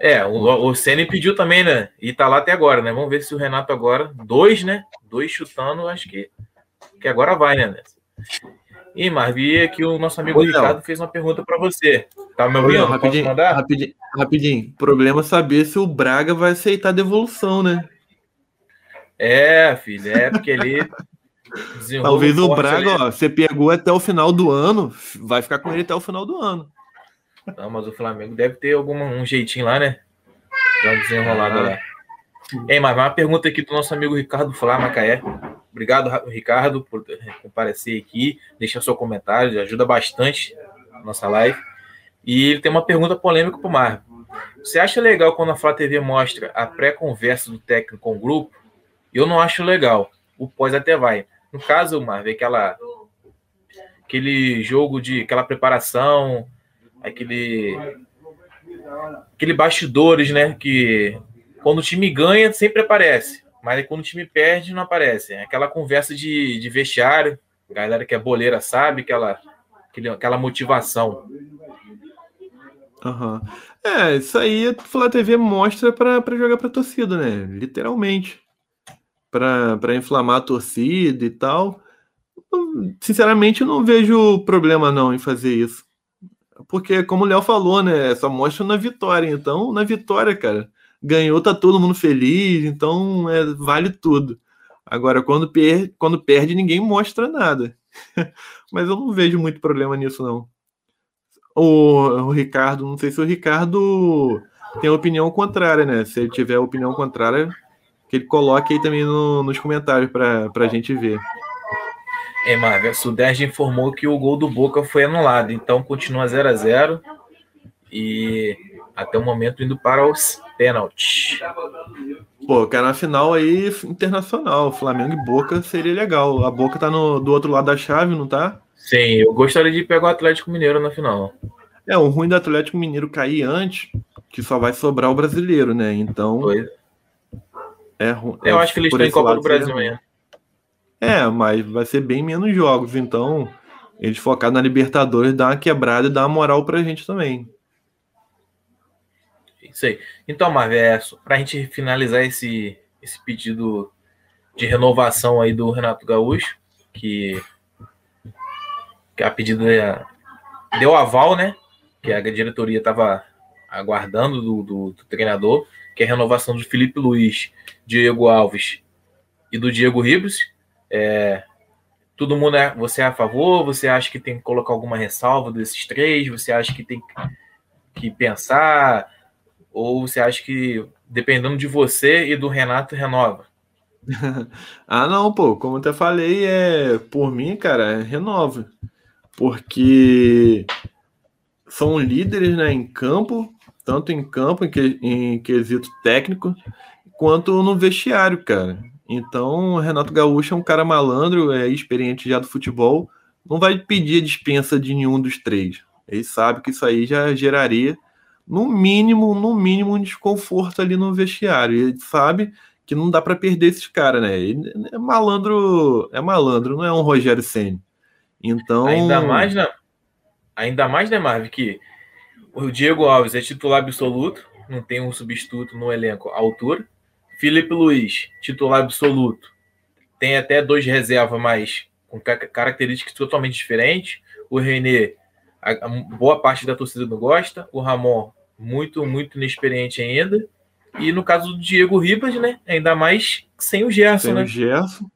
É, o, o Ceni pediu também, né? E tá lá até agora, né? Vamos ver se o Renato agora, dois, né? Dois chutando, acho que, que agora vai, né? E Marvi, aqui o nosso amigo Oi, Ricardo fez uma pergunta para você. Tá me ouvindo? Rapidinho, rapidinho, rapidinho. Problema saber se o Braga vai aceitar a devolução, né? É, filho, é porque ele Talvez o Braga, ó, você pegou até o final do ano, vai ficar com ele até o final do ano. Não, mas o Flamengo deve ter algum um jeitinho lá, né? Dá uma desenrolada ah. lá. Ei, mas uma pergunta aqui do nosso amigo Ricardo Flá Macaé. Obrigado, Ricardo, por comparecer aqui, deixar seu comentário, ajuda bastante a nossa live. E ele tem uma pergunta polêmica para o Marco. Você acha legal quando a Flá TV mostra a pré-conversa do técnico com o grupo? Eu não acho legal. O pós até vai. No caso, Marvel, aquela aquele jogo de aquela preparação, aquele aquele bastidores, né, que quando o time ganha sempre aparece, mas quando o time perde não aparece. É aquela conversa de, de vestiário, galera que é boleira sabe, aquela aquela motivação. Uhum. É, isso aí Flá TV mostra para jogar para torcida, né? Literalmente para inflamar a torcida e tal. Sinceramente, não vejo problema não em fazer isso. Porque, como o Léo falou, né? Só mostra na vitória. Então, na vitória, cara, ganhou, tá todo mundo feliz, então é, vale tudo. Agora, quando, per quando perde, ninguém mostra nada. Mas eu não vejo muito problema nisso, não. O, o Ricardo, não sei se o Ricardo tem opinião contrária, né? Se ele tiver opinião contrária, que ele coloque aí também no, nos comentários para a gente ver. É, Marvel, o Sudeste informou que o gol do Boca foi anulado, então continua 0 a 0 e até o momento indo para os pênaltis. Pô, quero na final aí internacional, Flamengo e Boca seria legal. A Boca tá no, do outro lado da chave, não tá? Sim, eu gostaria de pegar o Atlético Mineiro na final. É, o ruim do Atlético Mineiro cair antes, que só vai sobrar o brasileiro, né? Então. Pois. É, é, eu acho que eles têm Copa do Brasil amanhã. É, mas vai ser bem menos jogos, então eles focar na Libertadores, dar uma quebrada e dar uma moral pra gente também. Isso aí. Então, Marvel, é, para a gente finalizar esse, esse pedido de renovação aí do Renato Gaúcho, que, que a pedido deu aval, né? Que a diretoria estava aguardando do, do, do treinador que é a renovação do Felipe Luiz, Diego Alves e do Diego Ribas. É, todo mundo é. Você é a favor? Você acha que tem que colocar alguma ressalva desses três? Você acha que tem que pensar? Ou você acha que, dependendo de você e do Renato, renova? ah, não, pô, como eu até falei, é por mim, cara, é renova. Porque são líderes né, em campo, tanto em campo, em, que, em quesito técnico, quanto no vestiário, cara. Então, o Renato Gaúcho é um cara malandro, é experiente já do futebol, não vai pedir dispensa de nenhum dos três. Ele sabe que isso aí já geraria, no mínimo, no mínimo, um desconforto ali no vestiário. Ele sabe que não dá para perder esses caras, né? Ele é malandro, é malandro, não é um Rogério Senna. Então. Ainda mais, né? Ainda mais, né, Marvin, que o Diego Alves é titular absoluto, não tem um substituto no elenco à altura. Felipe Luiz, titular absoluto, tem até dois reservas, mas com características totalmente diferentes. O René, a, boa parte da torcida não gosta. O Ramon, muito, muito inexperiente ainda. E no caso do Diego Ribas, né? Ainda mais sem o Gerson, sem né? O Gerson.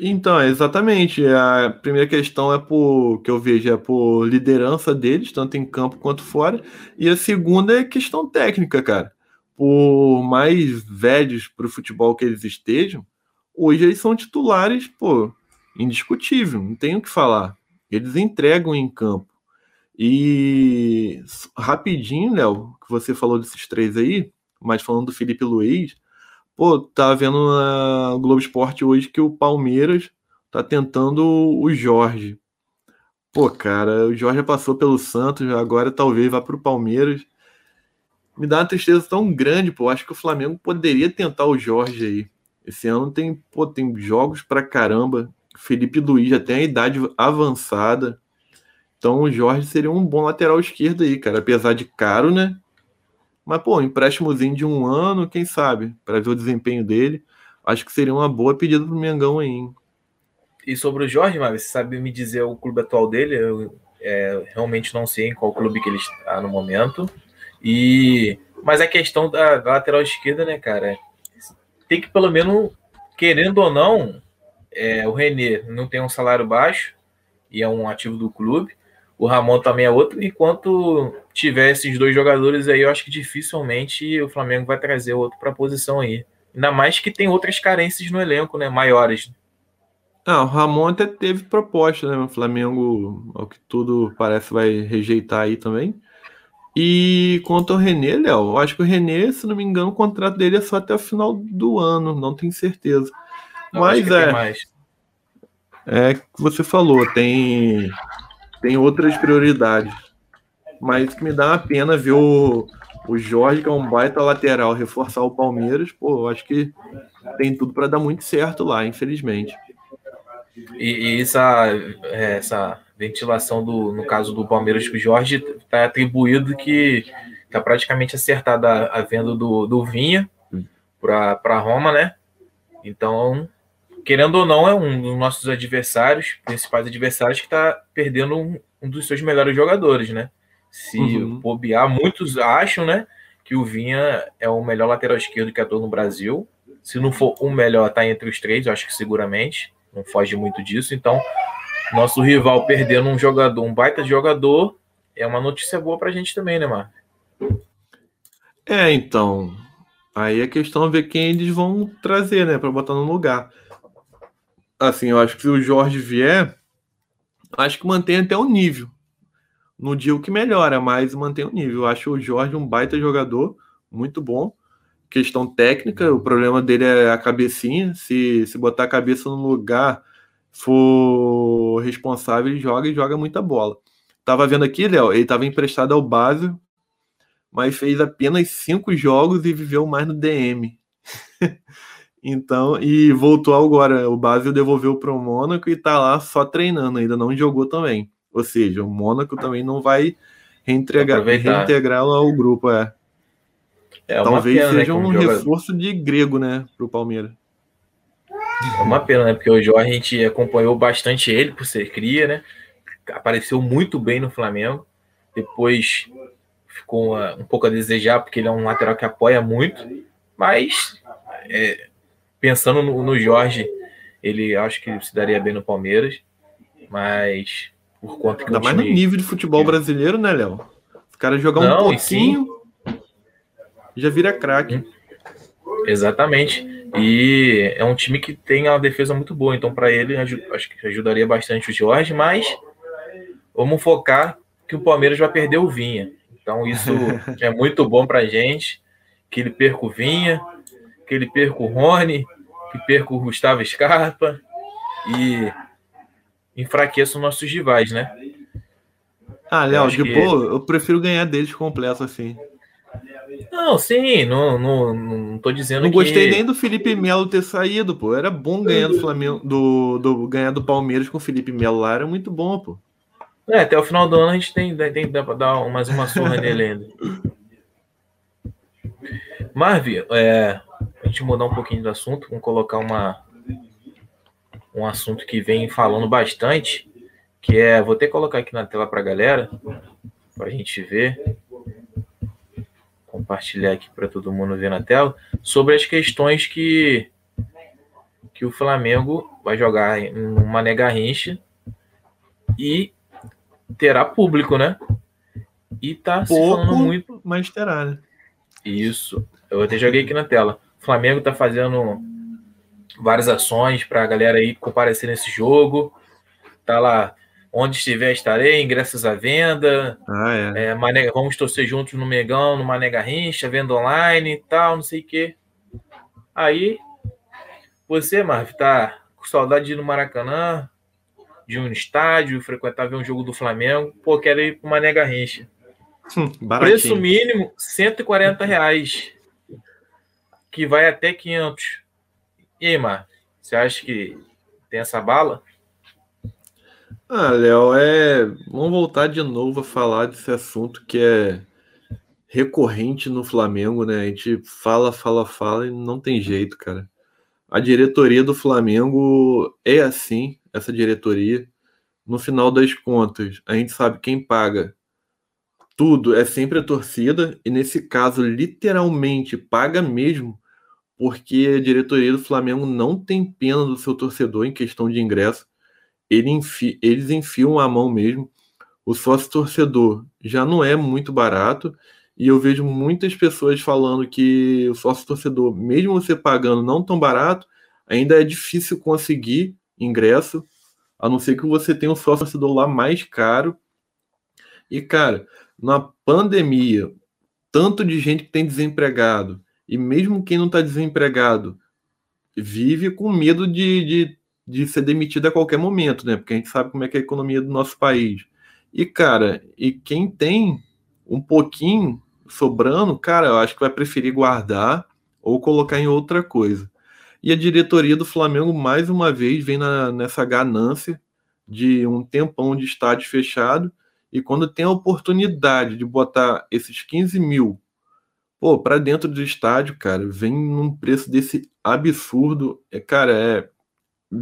Então, exatamente. A primeira questão é por que eu vejo é por liderança deles, tanto em campo quanto fora. E a segunda é questão técnica, cara. Por mais velhos para o futebol que eles estejam, hoje eles são titulares, pô, indiscutível, não tenho o que falar. Eles entregam em campo. E rapidinho, Léo, que você falou desses três aí, mas falando do Felipe Luiz, pô, tá vendo na Globo Esporte hoje que o Palmeiras tá tentando o Jorge. Pô, cara, o Jorge passou pelo Santos, agora talvez vá pro Palmeiras. Me dá uma tristeza tão grande, pô. Acho que o Flamengo poderia tentar o Jorge aí. Esse ano tem, pô, tem jogos pra caramba. Felipe Luiz já tem a idade avançada. Então o Jorge seria um bom lateral esquerdo aí, cara. Apesar de caro, né? Mas, pô, um empréstimozinho de um ano, quem sabe? Para ver o desempenho dele. Acho que seria uma boa pedida pro Mengão aí, hein? E sobre o Jorge, mas você sabe me dizer o clube atual dele? Eu é, realmente não sei em qual clube que ele está no momento. E mas a questão da, da lateral esquerda, né, cara? Tem que pelo menos, querendo ou não, é, o Renê não tem um salário baixo e é um ativo do clube. O Ramon também é outro. Enquanto tiver esses dois jogadores aí, eu acho que dificilmente o Flamengo vai trazer outro para a posição aí. Ainda mais que tem outras carências no elenco, né? Maiores. Ah, o Ramon até teve proposta, né? O Flamengo, ao que tudo parece, vai rejeitar aí também. E quanto ao René, Léo, acho que o René, se não me engano, o contrato dele é só até o final do ano, não tenho certeza. Mas é. É que você falou, tem, tem outras prioridades. Mas que me dá uma pena ver o, o Jorge, que é um baita lateral, reforçar o Palmeiras. Pô, eu acho que tem tudo para dar muito certo lá, infelizmente. E, e essa, é, essa ventilação do, no caso do Palmeiras com o Jorge, está atribuído que está praticamente acertada a, a venda do, do Vinha para Roma, né? Então querendo ou não, é um dos nossos adversários, principais adversários, que está perdendo um, um, dos seus melhores jogadores, né? Se uhum. bobear, muitos acham, né, que o Vinha é o melhor lateral esquerdo que atua no Brasil. Se não for o melhor, tá entre os três, eu acho que seguramente. Não foge muito disso. Então, nosso rival perdendo um jogador, um baita jogador, é uma notícia boa pra gente também, né, Mar? É, então. Aí a questão é ver quem eles vão trazer, né, para botar no lugar assim, eu acho que se o Jorge vier, acho que mantém até o nível. Não digo que melhora, mas mantém o nível. Eu acho o Jorge um baita jogador, muito bom. Questão técnica, o problema dele é a cabecinha. Se, se botar a cabeça no lugar, for responsável, ele joga e joga muita bola. Tava vendo aqui, Léo, ele estava emprestado ao Basel, mas fez apenas cinco jogos e viveu mais no DM. Então, e voltou agora. O Basel devolveu para o Mônaco e está lá só treinando, ainda não jogou também. Ou seja, o Mônaco também não vai reintegrar-lo ao grupo. É. é Talvez pena, né, seja né, um reforço de grego, né, para o Palmeiras. É uma pena, né? Porque o Jorge a gente acompanhou bastante ele por ser cria, né? Apareceu muito bem no Flamengo. Depois ficou um pouco a desejar, porque ele é um lateral que apoia muito. Mas é, pensando no, no, Jorge, ele acho que se daria bem no Palmeiras, mas por conta que Ainda mais no nível de futebol brasileiro, né, Léo? Os caras jogar Não, um pouquinho já vira craque. Hum. Exatamente. E é um time que tem uma defesa muito boa, então para ele acho que ajudaria bastante o Jorge, mas vamos focar que o Palmeiras vai perder o Vinha. Então isso é muito bom para gente, que ele perca o Vinha, que ele perca o Rony, que perca o Gustavo Scarpa e enfraqueça os nossos rivais, né? Ah, Léo, de que... boa, eu prefiro ganhar deles completo assim. Não, sim, não, não, não tô dizendo Não que... gostei nem do Felipe Melo ter saído, pô. Era bom ganhar do Flamengo, do, do ganhar do Palmeiras com o Felipe Melo lá, era muito bom, pô. É, até o final do ano a gente tem, tem que dar, dar mais uma surra nele ainda. Marvi, é, a gente mudar um pouquinho do assunto, vamos colocar uma, um assunto que vem falando bastante, que é, vou até colocar aqui na tela para a galera, para a gente ver, compartilhar aqui para todo mundo ver na tela, sobre as questões que, que o Flamengo vai jogar uma Mané Garrincha e terá público, né? E tá se falando muito. Mas terá, né? Isso. Eu até joguei aqui na tela. O Flamengo tá fazendo várias ações para a galera aí comparecer nesse jogo. Tá lá, onde estiver estarei, ingressos à venda. Ah, é. é Mané, vamos torcer juntos no Megão, no Mané Garrincha, venda online e tal, não sei o quê. Aí, você, Marv, tá com saudade de ir no Maracanã, de um estádio, frequentar ver um jogo do Flamengo. Pô, quero ir pro Mané Garrincha. Hum, Preço mínimo, 140 reais. Que vai até 500. E aí, Mar, você acha que tem essa bala? Ah, Léo, é. Vamos voltar de novo a falar desse assunto que é recorrente no Flamengo, né? A gente fala, fala, fala e não tem jeito, cara. A diretoria do Flamengo é assim, essa diretoria. No final das contas, a gente sabe quem paga tudo é sempre a torcida, e nesse caso, literalmente, paga mesmo, porque a diretoria do Flamengo não tem pena do seu torcedor em questão de ingresso. Ele enfi, eles enfiam a mão mesmo. O sócio torcedor já não é muito barato, e eu vejo muitas pessoas falando que o sócio torcedor, mesmo você pagando não tão barato, ainda é difícil conseguir ingresso, a não ser que você tenha um sócio torcedor lá mais caro. E, cara, na pandemia, tanto de gente que tem desempregado, e mesmo quem não está desempregado, vive com medo de, de, de ser demitido a qualquer momento, né? Porque a gente sabe como é que é a economia do nosso país. E, cara, e quem tem um pouquinho sobrando, cara, eu acho que vai preferir guardar ou colocar em outra coisa. E a diretoria do Flamengo, mais uma vez, vem na, nessa ganância de um tempão de estádio fechado e quando tem a oportunidade de botar esses 15 mil pô, para dentro do estádio, cara, vem num preço desse absurdo, é, cara, é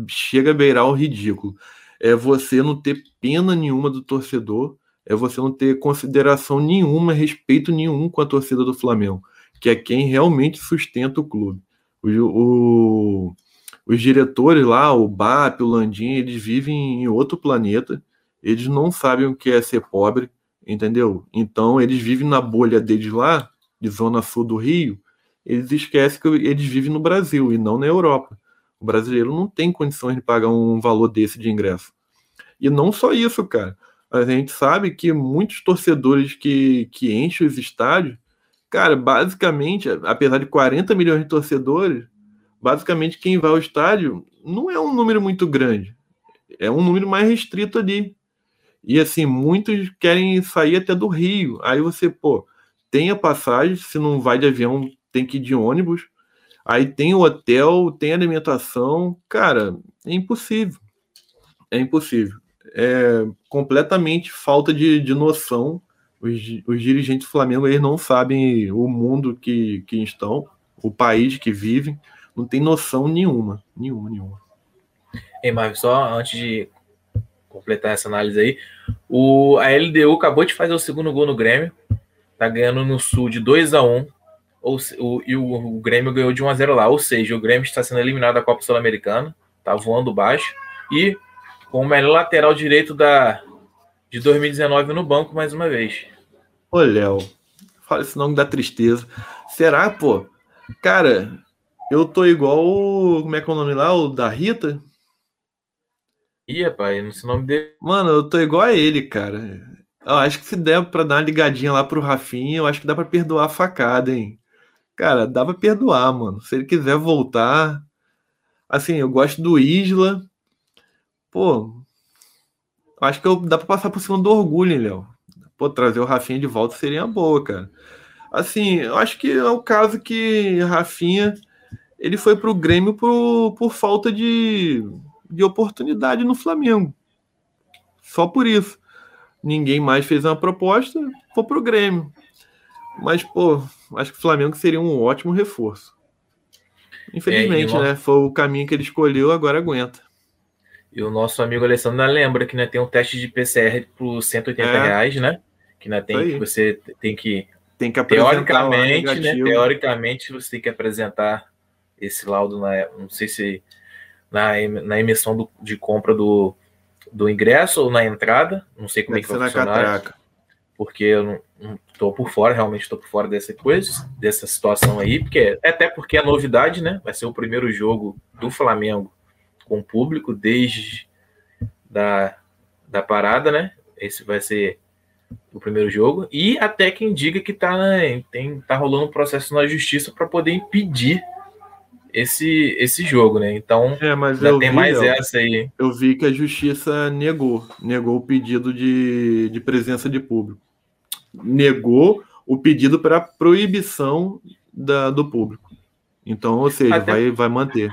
chega a beirar o ridículo. É você não ter pena nenhuma do torcedor, é você não ter consideração nenhuma, respeito nenhum com a torcida do Flamengo, que é quem realmente sustenta o clube. O, o, os diretores lá, o BAP, o Landim, eles vivem em outro planeta eles não sabem o que é ser pobre, entendeu? Então eles vivem na bolha deles lá, de zona sul do Rio, eles esquecem que eles vivem no Brasil e não na Europa. O brasileiro não tem condições de pagar um valor desse de ingresso. E não só isso, cara. A gente sabe que muitos torcedores que, que enchem os estádios, cara, basicamente, apesar de 40 milhões de torcedores, basicamente quem vai ao estádio não é um número muito grande. É um número mais restrito ali. E assim, muitos querem sair até do Rio. Aí você, pô, tem a passagem, se não vai de avião, tem que ir de ônibus. Aí tem o hotel, tem alimentação. Cara, é impossível. É impossível. É completamente falta de, de noção. Os, os dirigentes do Flamengo eles não sabem o mundo que, que estão, o país que vivem. Não tem noção nenhuma. Nenhuma, nenhuma. Ei, Marcos, só antes de completar essa análise aí. O, a LDU acabou de fazer o segundo gol no Grêmio. Tá ganhando no Sul de 2 a 1 ou, o, E o, o, Grêmio ganhou de 1 a 0 lá. Ou seja, o Grêmio está sendo eliminado da Copa Sul-Americana. Tá voando baixo. E com o melhor lateral direito da, de 2019 no banco mais uma vez. Ô, Léo, fala esse nome da tristeza. Será, pô? Cara, eu tô igual. Como é que é o nome lá? O da Rita? Ih, rapaz, não sei o nome dele. Mano, eu tô igual a ele, cara. Eu acho que se der pra dar uma ligadinha lá pro Rafinha, eu acho que dá pra perdoar a facada, hein? Cara, dá pra perdoar, mano. Se ele quiser voltar. Assim, eu gosto do Isla. Pô, acho que eu, dá pra passar por cima do orgulho, hein, Léo? Pô, trazer o Rafinha de volta seria uma boa, cara. Assim, eu acho que é o caso que Rafinha ele foi para o Grêmio por, por falta de, de oportunidade no Flamengo. Só por isso. Ninguém mais fez uma proposta, foi para o Grêmio. Mas, pô, acho que o Flamengo seria um ótimo reforço. Infelizmente, é, né? Foi o caminho que ele escolheu, agora aguenta. E o nosso amigo Alessandro lembra que né, tem um teste de PCR por 180 é. reais, né? Que né, tem que você tem que. Tem que teoricamente, né? Teoricamente, você tem que apresentar esse laudo na. Não sei se na, na emissão do, de compra do, do ingresso ou na entrada. Não sei como Deve é que vai funcionar. Porque eu não, não tô por fora, realmente estou por fora dessa coisa, dessa situação aí, porque até porque é novidade, né? Vai ser o primeiro jogo do Flamengo com público desde da, da parada, né? Esse vai ser o primeiro jogo. E até quem diga que tá, tem, tá rolando um processo na justiça para poder impedir esse, esse jogo, né? Então, é, mas já tem vi, mais essa aí. Eu vi que a justiça negou, negou o pedido de, de presença de público. Negou o pedido para proibição da, do público. Então, ou seja, Até... vai, vai manter.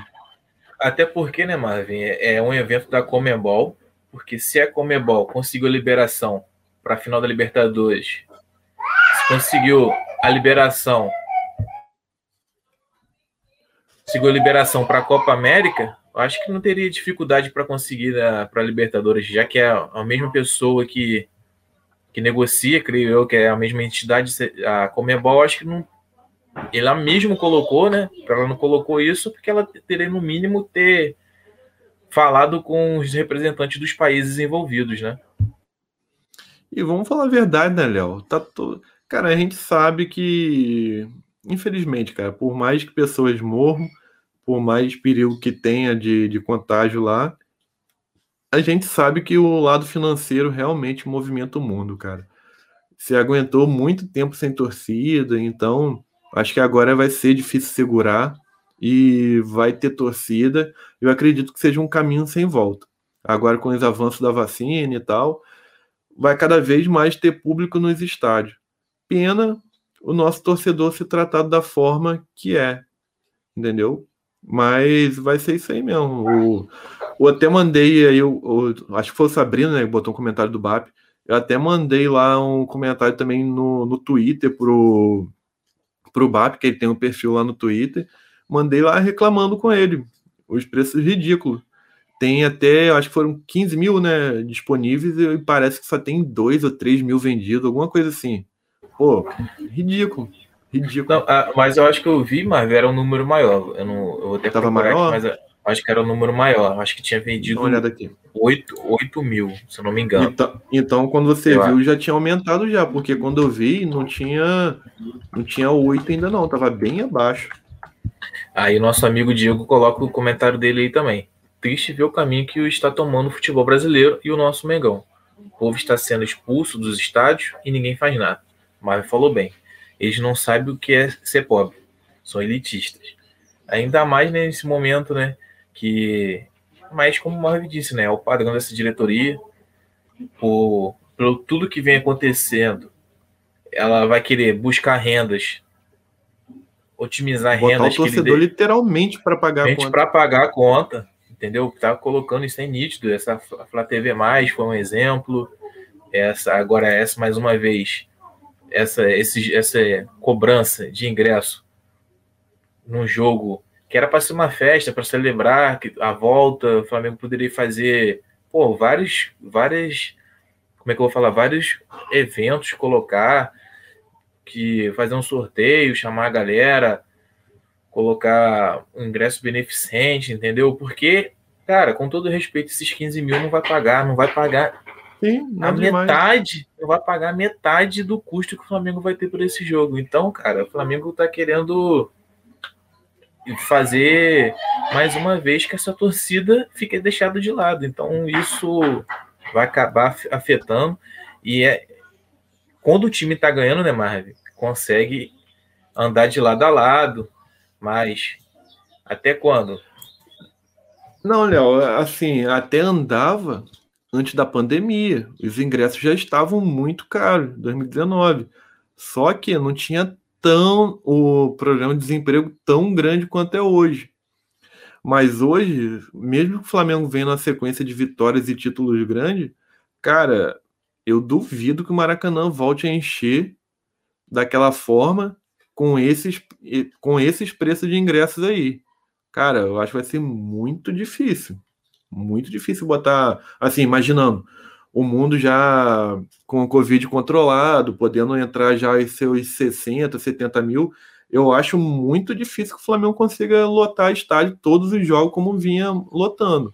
Até porque, né, Marvin, é, é um evento da Comembol, porque se a Comembol conseguiu a liberação para a final da Libertadores, se conseguiu a liberação, conseguiu a liberação para a Copa América, eu acho que não teria dificuldade para conseguir para a Libertadores, já que é a mesma pessoa que, que negocia, creio eu, que é a mesma entidade, a Comembol, acho que não ela mesmo colocou, né? Ela não colocou isso porque ela teria, no mínimo, ter falado com os representantes dos países envolvidos, né? E vamos falar a verdade, né, Léo? Tá to... Cara, a gente sabe que, infelizmente, cara, por mais que pessoas morram, por mais perigo que tenha de, de contágio lá, a gente sabe que o lado financeiro realmente movimenta o mundo, cara. Você aguentou muito tempo sem torcida, então Acho que agora vai ser difícil segurar e vai ter torcida. Eu acredito que seja um caminho sem volta. Agora, com os avanços da vacina e tal, vai cada vez mais ter público nos estádios. Pena o nosso torcedor ser tratado da forma que é, entendeu? Mas vai ser isso aí mesmo. O, eu até mandei aí, eu, acho que foi o Sabrina, né, que botou um comentário do BAP. Eu até mandei lá um comentário também no, no Twitter pro, para o BAP, que ele tem um perfil lá no Twitter, mandei lá reclamando com ele. Os preços ridículos. Tem até, acho que foram 15 mil né, disponíveis e parece que só tem 2 ou 3 mil vendidos, alguma coisa assim. Pô, ridículo. Ridículo. Não, ah, mas eu acho que eu vi, mas era um número maior. Eu, não, eu vou ter Tava maior? Aqui, mas acho que era um número maior. Acho que tinha vendido Dá uma olhada aqui. 8, 8 mil, se eu não me engano. Então, então quando você viu, já tinha aumentado já, porque quando eu vi, não tinha não tinha 8 ainda não, tava bem abaixo. Aí nosso amigo Diego coloca o comentário dele aí também. Triste ver o caminho que está tomando o futebol brasileiro e o nosso Mengão. O povo está sendo expulso dos estádios e ninguém faz nada. Mas falou bem. Eles não sabem o que é ser pobre. São elitistas. Ainda mais nesse momento, né? Que mas como o Marvin disse, né, é o padrão dessa diretoria, por, por tudo que vem acontecendo, ela vai querer buscar rendas, otimizar Botar rendas. o torcedor literalmente para pagar a conta. Para pagar a conta, entendeu? Tá colocando isso em nítido. Essa Flá TV Mais foi um exemplo. Essa agora essa mais uma vez essa esse, essa cobrança de ingresso num jogo que era para ser uma festa, para celebrar a volta, o Flamengo poderia fazer, pô, vários, várias, como é que eu vou falar, vários eventos, colocar, que fazer um sorteio, chamar a galera, colocar um ingresso beneficente, entendeu? Porque, cara, com todo respeito, esses 15 mil não vai pagar, não vai pagar Sim, a metade, não vai pagar metade do custo que o Flamengo vai ter por esse jogo. Então, cara, o Flamengo tá querendo fazer mais uma vez que essa torcida fique deixada de lado. Então isso vai acabar afetando e é quando o time está ganhando, né, Marvin, consegue andar de lado a lado, mas até quando? Não, Léo, assim, até andava antes da pandemia. Os ingressos já estavam muito caros, 2019. Só que não tinha tão o problema de desemprego tão grande quanto é hoje. Mas hoje, mesmo que o Flamengo venha na sequência de vitórias e títulos grandes, cara, eu duvido que o Maracanã volte a encher daquela forma com esses, com esses preços de ingressos aí. Cara, eu acho que vai ser muito difícil. Muito difícil botar. Assim, imaginando o mundo já com o Covid controlado, podendo entrar já em seus 60, 70 mil eu acho muito difícil que o Flamengo consiga lotar estádio todos os jogos como vinha lotando.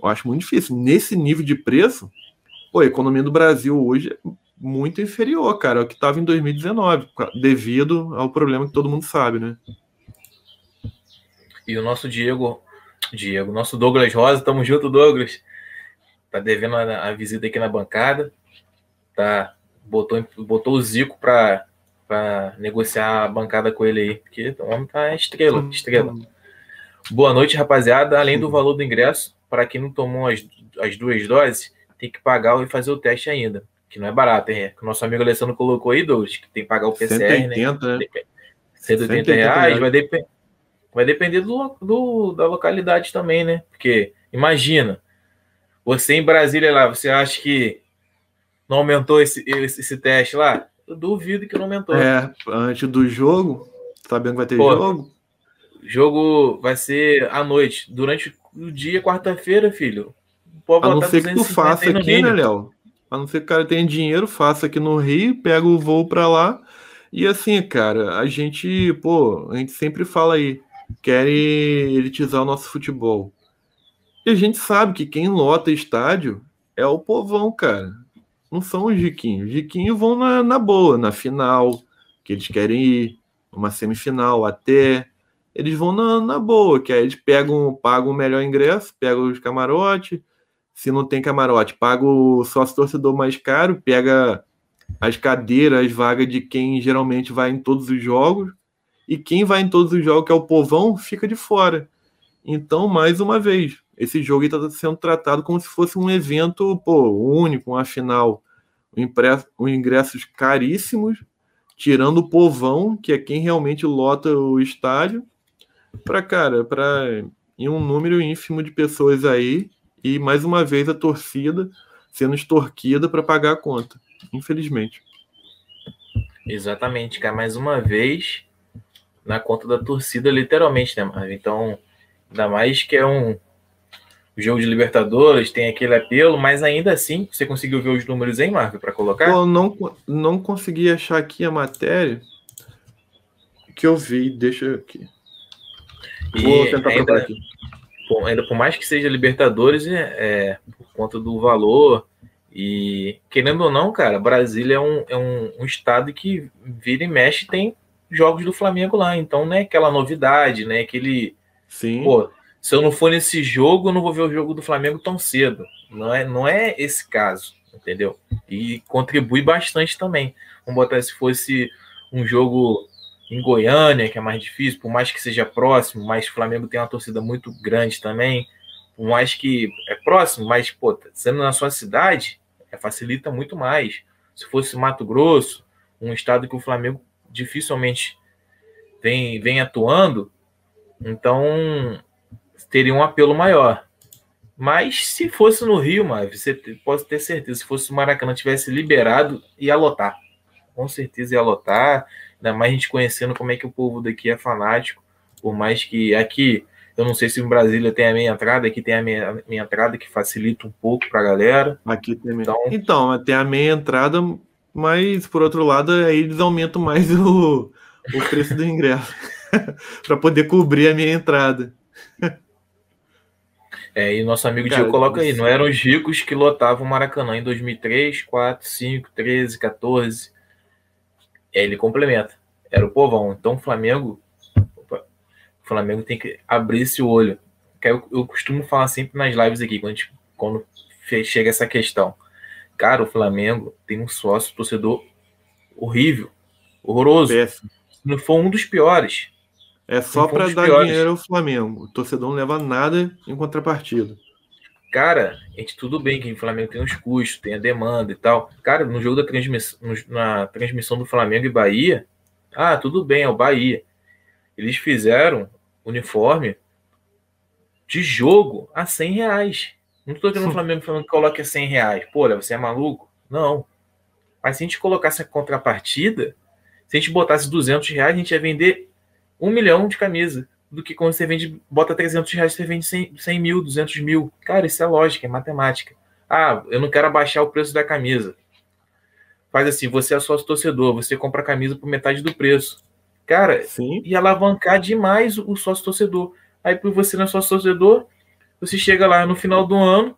Eu acho muito difícil. Nesse nível de preço, pô, a economia do Brasil hoje é muito inferior, cara, ao que estava em 2019, devido ao problema que todo mundo sabe, né? E o nosso Diego, Diego, nosso Douglas Rosa, tamo junto, Douglas. Tá devendo a, a visita aqui na bancada. Tá, botou, botou o Zico para para negociar a bancada com ele aí, porque o homem tá estrela, estrela. Boa noite, rapaziada. Além do valor do ingresso, para quem não tomou as, as duas doses, tem que pagar e fazer o teste ainda, que não é barato, hein? Que o nosso amigo Alessandro colocou aí, Douglas, que tem que pagar o PCR, 180, né? 180 né? reais, vai, dep vai depender do, do, da localidade também, né? Porque, imagina, você em Brasília lá, você acha que não aumentou esse, esse, esse teste lá? Eu duvido que não aumentou. É, antes do jogo, sabendo que vai ter Pô, jogo. Jogo vai ser à noite. Durante o dia, quarta-feira, filho. Pode a não ser que tu faça aqui, né, Léo? A não ser que o cara tenha dinheiro, faça aqui no Rio, pega o voo para lá. E assim, cara, a gente, pô, a gente sempre fala aí, querem elitizar o nosso futebol. E a gente sabe que quem lota estádio é o povão, cara não são os Jiquinhos. Os vão na, na boa, na final, que eles querem ir, uma semifinal até. Eles vão na, na boa, que aí eles pegam, pagam o melhor ingresso, pegam os camarotes. Se não tem camarote, paga o sócio torcedor mais caro, pega as cadeiras, as vagas de quem geralmente vai em todos os jogos. E quem vai em todos os jogos, que é o povão, fica de fora. Então, mais uma vez, esse jogo está sendo tratado como se fosse um evento pô, único, uma final. Um ingressos caríssimos, tirando o povão, que é quem realmente lota o estádio, para, cara, para um número ínfimo de pessoas aí, e mais uma vez a torcida sendo extorquida para pagar a conta, infelizmente. Exatamente, cara, mais uma vez na conta da torcida, literalmente, né, Marvin? Então, ainda mais que é um, jogo de Libertadores tem aquele apelo, mas ainda assim, você conseguiu ver os números aí, Marco, para colocar? Eu não, não consegui achar aqui a matéria que eu vi, deixa aqui. E Vou tentar ainda, aqui. Por, ainda por mais que seja Libertadores, é, é, por conta do valor e querendo ou não, cara, Brasília é um, é um, um estado que vira e mexe tem jogos do Flamengo lá, então não é aquela novidade, né? Aquele Sim. Pô, se eu não for nesse jogo, eu não vou ver o jogo do Flamengo tão cedo. Não é, não é esse caso, entendeu? E contribui bastante também. Vamos botar se fosse um jogo em Goiânia, que é mais difícil, por mais que seja próximo, mas o Flamengo tem uma torcida muito grande também. Por mais que é próximo, mas, pô, sendo na sua cidade, é, facilita muito mais. Se fosse Mato Grosso, um estado que o Flamengo dificilmente vem, vem atuando, então teria um apelo maior. Mas se fosse no Rio, mano, você pode ter certeza, se fosse o Maracanã tivesse liberado, ia lotar. Com certeza ia lotar. Ainda mais a gente conhecendo como é que o povo daqui é fanático. Por mais que aqui, eu não sei se em Brasília tem a meia entrada, aqui tem a meia, meia entrada que facilita um pouco para a galera. Aqui tem meia... Então, então, tem a meia entrada, mas por outro lado, aí eles aumentam mais o, o preço do ingresso para poder cobrir a minha entrada. É, e nosso amigo Cara, Diego coloca aí, não eram os ricos que lotavam o Maracanã em 2003, 4, 5, 13, 14. E aí ele complementa. Era o povão. Então o Flamengo. Opa, o Flamengo tem que abrir esse olho. Eu, eu costumo falar sempre nas lives aqui, quando, gente, quando chega essa questão. Cara, o Flamengo tem um sócio torcedor horrível, horroroso. Péssimo. Não foi um dos piores. É só para dar piores. dinheiro ao Flamengo. O torcedor não leva nada em contrapartida. Cara, a gente tudo bem que o Flamengo tem os custos, tem a demanda e tal. Cara, no jogo da transmissão, na transmissão do Flamengo e Bahia, Ah, tudo bem, é o Bahia. Eles fizeram uniforme de jogo a 100 reais. Não estou aqui no Flamengo falando que coloque a 100 reais. Pô, você é maluco? Não. Mas se a gente colocasse a contrapartida, se a gente botasse 200 reais, a gente ia vender um milhão de camisa. Do que quando você vende, bota 300 reais, você vende 100, 100 mil, 200 mil. Cara, isso é lógica, é matemática. Ah, eu não quero abaixar o preço da camisa. Faz assim, você é sócio torcedor, você compra a camisa por metade do preço. Cara, Sim. e alavancar demais o sócio torcedor. Aí, por você não é sócio torcedor, você chega lá no final do ano,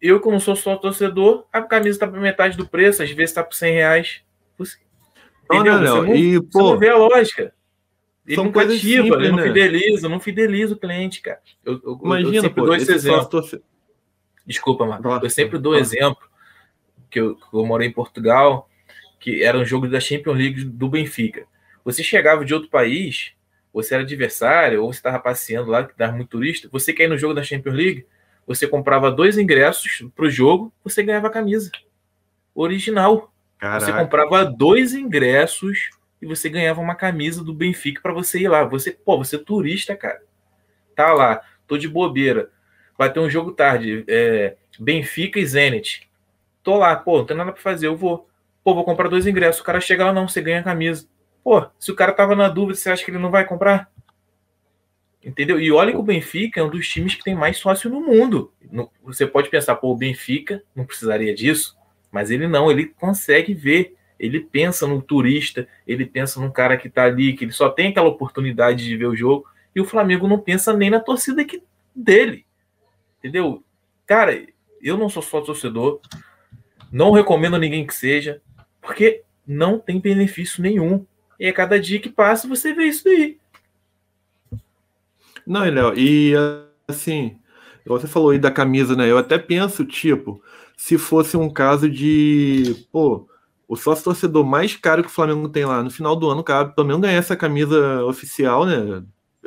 eu, como sou sócio torcedor, a camisa está por metade do preço, às vezes está por 100 reais. Você, entendeu? Não, não, você, e, você pô, não vê a lógica. Ele são não coisas cativa, simples, ele não né? fideliza, não fideliza o cliente, cara. Eu, eu, Imagina, eu sempre pô, dou esse exemplo. torce- Desculpa, Marco. Nossa, Eu sempre dou nossa. exemplo que eu, que eu morei em Portugal, que era um jogo da Champions League do Benfica. Você chegava de outro país, você era adversário, ou você estava passeando lá, que dava muito turista, você quer ir no jogo da Champions League, você comprava dois ingressos para o jogo, você ganhava a camisa original. Você Caraca. comprava dois ingressos e você ganhava uma camisa do Benfica para você ir lá. Você, pô, você é turista, cara. Tá lá, tô de bobeira. Vai ter um jogo tarde, é, Benfica e Zenit. Tô lá, pô, não tem nada para fazer, eu vou. Pô, vou comprar dois ingressos. O cara chega lá, não, você ganha a camisa. Pô, se o cara tava na dúvida, você acha que ele não vai comprar? Entendeu? E olha que o Benfica é um dos times que tem mais sócio no mundo. Você pode pensar, pô, o Benfica não precisaria disso, mas ele não, ele consegue ver. Ele pensa no turista, ele pensa no cara que tá ali, que ele só tem aquela oportunidade de ver o jogo, e o Flamengo não pensa nem na torcida que, dele. Entendeu? Cara, eu não sou só torcedor, não recomendo a ninguém que seja, porque não tem benefício nenhum. E a cada dia que passa, você vê isso daí. Não, Léo, e assim, você falou aí da camisa, né? Eu até penso, tipo, se fosse um caso de, pô, o sócio torcedor mais caro que o Flamengo tem lá no final do ano, cara, pelo menos ganhar essa camisa oficial, né?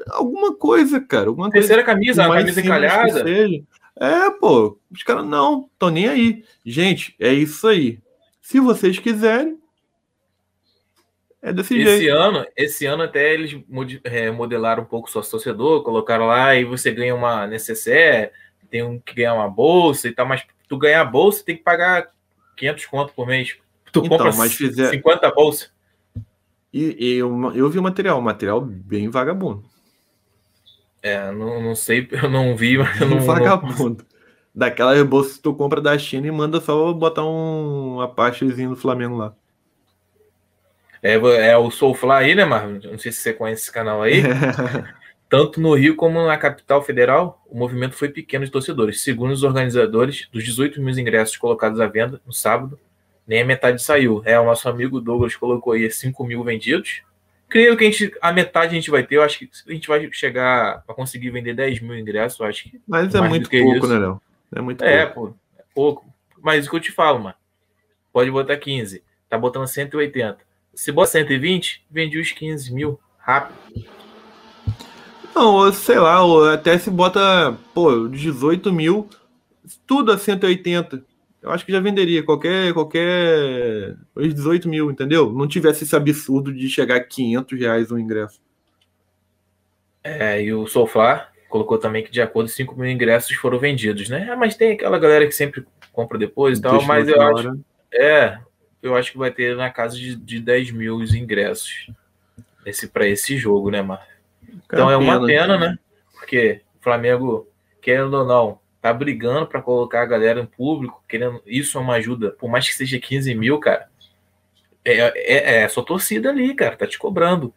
Alguma coisa, cara, alguma coisa. Terceira camisa, mais camisa simples que encalhada. É, pô, os caras não, estão nem aí. Gente, é isso aí. Se vocês quiserem, é desse Esse jeito. ano, esse ano até eles é, modelaram um pouco o sócio torcedor, colocaram lá e você ganha uma necessaire, tem um que ganhar uma bolsa e tal, mas tu ganhar a bolsa tem que pagar 500 conto por mês. Tu Então, compra mas fizer- 50 bolsas. E, e eu, eu vi o material, material bem vagabundo. É, não, não sei, eu não vi, mas eu não, Um não, vagabundo. Daquela bolsa que tu compra da China e manda só botar um apachezinho do Flamengo lá. É, é o Soulfly aí, né, Marlon? Não sei se você conhece esse canal aí. Tanto no Rio como na capital federal, o movimento foi pequeno de torcedores. Segundo os organizadores, dos 18 mil ingressos colocados à venda no sábado, nem a metade saiu. É, o nosso amigo Douglas colocou aí 5 mil vendidos. Creio que a, gente, a metade a gente vai ter. Eu acho que a gente vai chegar a conseguir vender 10 mil ingressos. Eu acho que Mas é muito pouco, isso. né, Léo? É muito é, pouco. pô, é pouco. Mas o que eu te falo, mano. Pode botar 15. Tá botando 180. Se bota 120, vende os 15 mil. Rápido. Não, sei lá, até se bota, pô, 18 mil, tudo a 180. Eu acho que já venderia qualquer, qualquer, os 18 mil, entendeu? Não tivesse esse absurdo de chegar a 500 reais um ingresso. É, e o Sofá colocou também que de acordo 5 mil ingressos foram vendidos, né? Ah, mas tem aquela galera que sempre compra depois e tal, mas eu acho, hora. é, eu acho que vai ter na casa de, de 10 mil os ingressos esse, para esse jogo, né, Mar? Então é uma pena, né? Porque o Flamengo, querendo ou não, tá brigando para colocar a galera em público, querendo. Isso é uma ajuda, por mais que seja 15 mil, cara. É, é, é sua torcida ali, cara, tá te cobrando.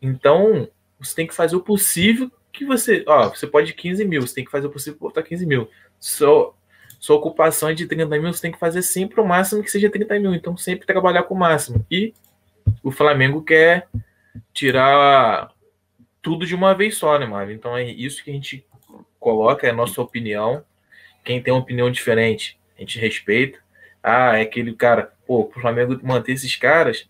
Então, você tem que fazer o possível que você. Ó, você pode 15 mil, você tem que fazer o possível para botar 15 mil. Sua, sua ocupação é de 30 mil, você tem que fazer sempre o máximo que seja 30 mil. Então, sempre trabalhar com o máximo. E o Flamengo quer tirar tudo de uma vez só, né, Marvin? Então é isso que a gente coloca, é a nossa opinião. Quem tem uma opinião diferente, a gente respeita. Ah, é aquele cara, pô, pro Flamengo manter esses caras,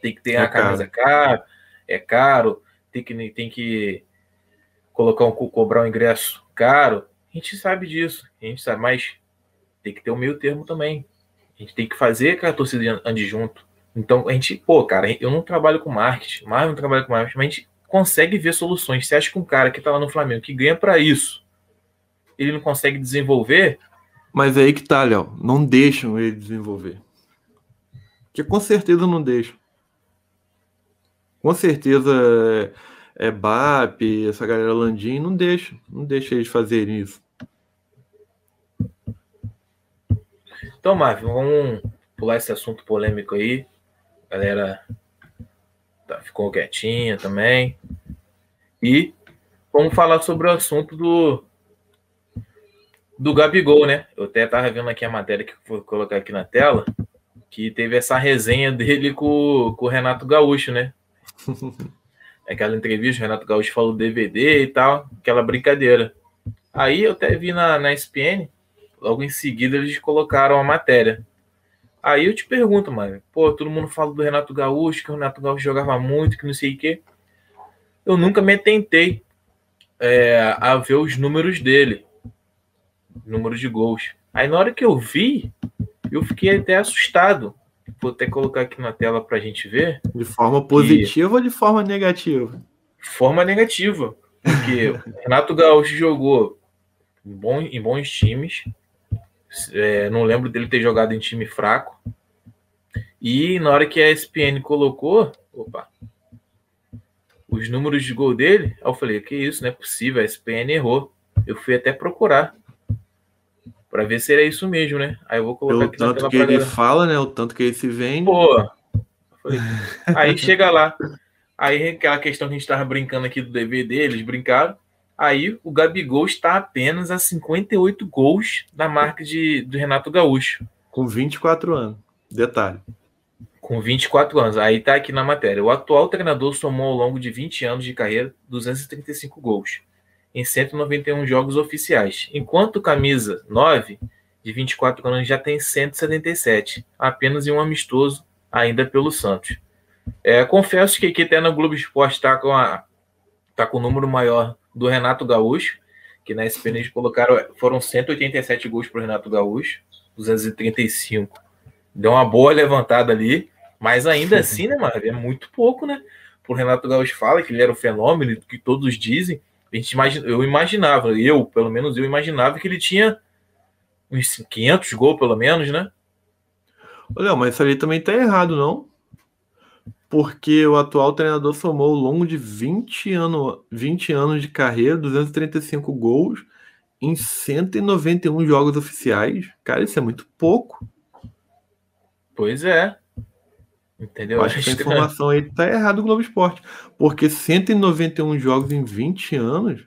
tem que ter É a camisa cara, é caro, tem que, tem que colocar um cobrar um ingresso caro. A gente sabe disso, a gente sabe, mas tem que ter um meio termo também. A gente tem que fazer que a torcida ande junto. Então a gente, pô, cara, eu não trabalho com marketing, mas não trabalho com marketing, mas a gente consegue ver soluções. Você acha que um cara que tá lá no Flamengo, que ganha para isso, ele não consegue desenvolver? Mas é aí que tá, Léo. Não deixam ele desenvolver. Que com certeza não deixam. Com certeza é, é BAP, essa galera Landim, não deixa. Não deixa eles fazerem isso. Então, Marvin, vamos pular esse assunto polêmico aí. A galera tá, ficou quietinha também. E vamos falar sobre o assunto do do Gabigol, né? Eu até tava vendo aqui a matéria que vou colocar aqui na tela, que teve essa resenha dele com, com o Renato Gaúcho, né? Aquela entrevista, o Renato Gaúcho falou DVD e tal, aquela brincadeira. Aí eu até vi na, na SPN Logo em seguida eles colocaram a matéria. Aí eu te pergunto, mano, pô, todo mundo fala do Renato Gaúcho, que o Renato Gaúcho jogava muito, que não sei o quê. Eu nunca me tentei é, a ver os números dele, números de gols. Aí na hora que eu vi, eu fiquei até assustado. Vou até colocar aqui na tela pra gente ver. De forma positiva ou de forma negativa? Forma negativa. Porque Renato Gaúcho jogou em, bom, em bons times, é, não lembro dele ter jogado em time fraco. E na hora que a ESPN colocou, opa, os números de gol dele, eu falei, que isso, não é possível, a ESPN errou. Eu fui até procurar para ver se era isso mesmo, né? Aí eu vou colocar Pelo aqui tanto que ele galera. fala, né? O tanto que ele se vende. Pô, falei, aí chega lá. Aí aquela questão que a gente tava brincando aqui do DVD, eles brincaram. Aí o Gabigol está apenas a 58 gols da marca de, do Renato Gaúcho. Com 24 anos. Detalhe. Com 24 anos. Aí tá aqui na matéria. O atual treinador somou ao longo de 20 anos de carreira 235 gols em 191 jogos oficiais, enquanto o camisa 9 de 24 anos já tem 177, apenas em um amistoso ainda pelo Santos. É, confesso que aqui até no Globo Esporte está com, a, tá com o número maior do Renato Gaúcho, que na SPN eles colocaram, foram 187 gols para o Renato Gaúcho, 235. Deu uma boa levantada ali, mas ainda assim, né, mano, é muito pouco, né? O Renato Gaúcho fala que ele era o fenômeno, que todos dizem. A gente imagina, eu imaginava, eu, pelo menos eu imaginava que ele tinha uns 500 gols, pelo menos, né? Olha, mas isso ali também tá errado, não? Porque o atual treinador somou ao longo de 20, ano, 20 anos de carreira, 235 gols em 191 jogos oficiais. Cara, isso é muito pouco. Pois é. Entendeu? Acho que essa informação aí tá errada do Globo Esporte. Porque 191 jogos em 20 anos.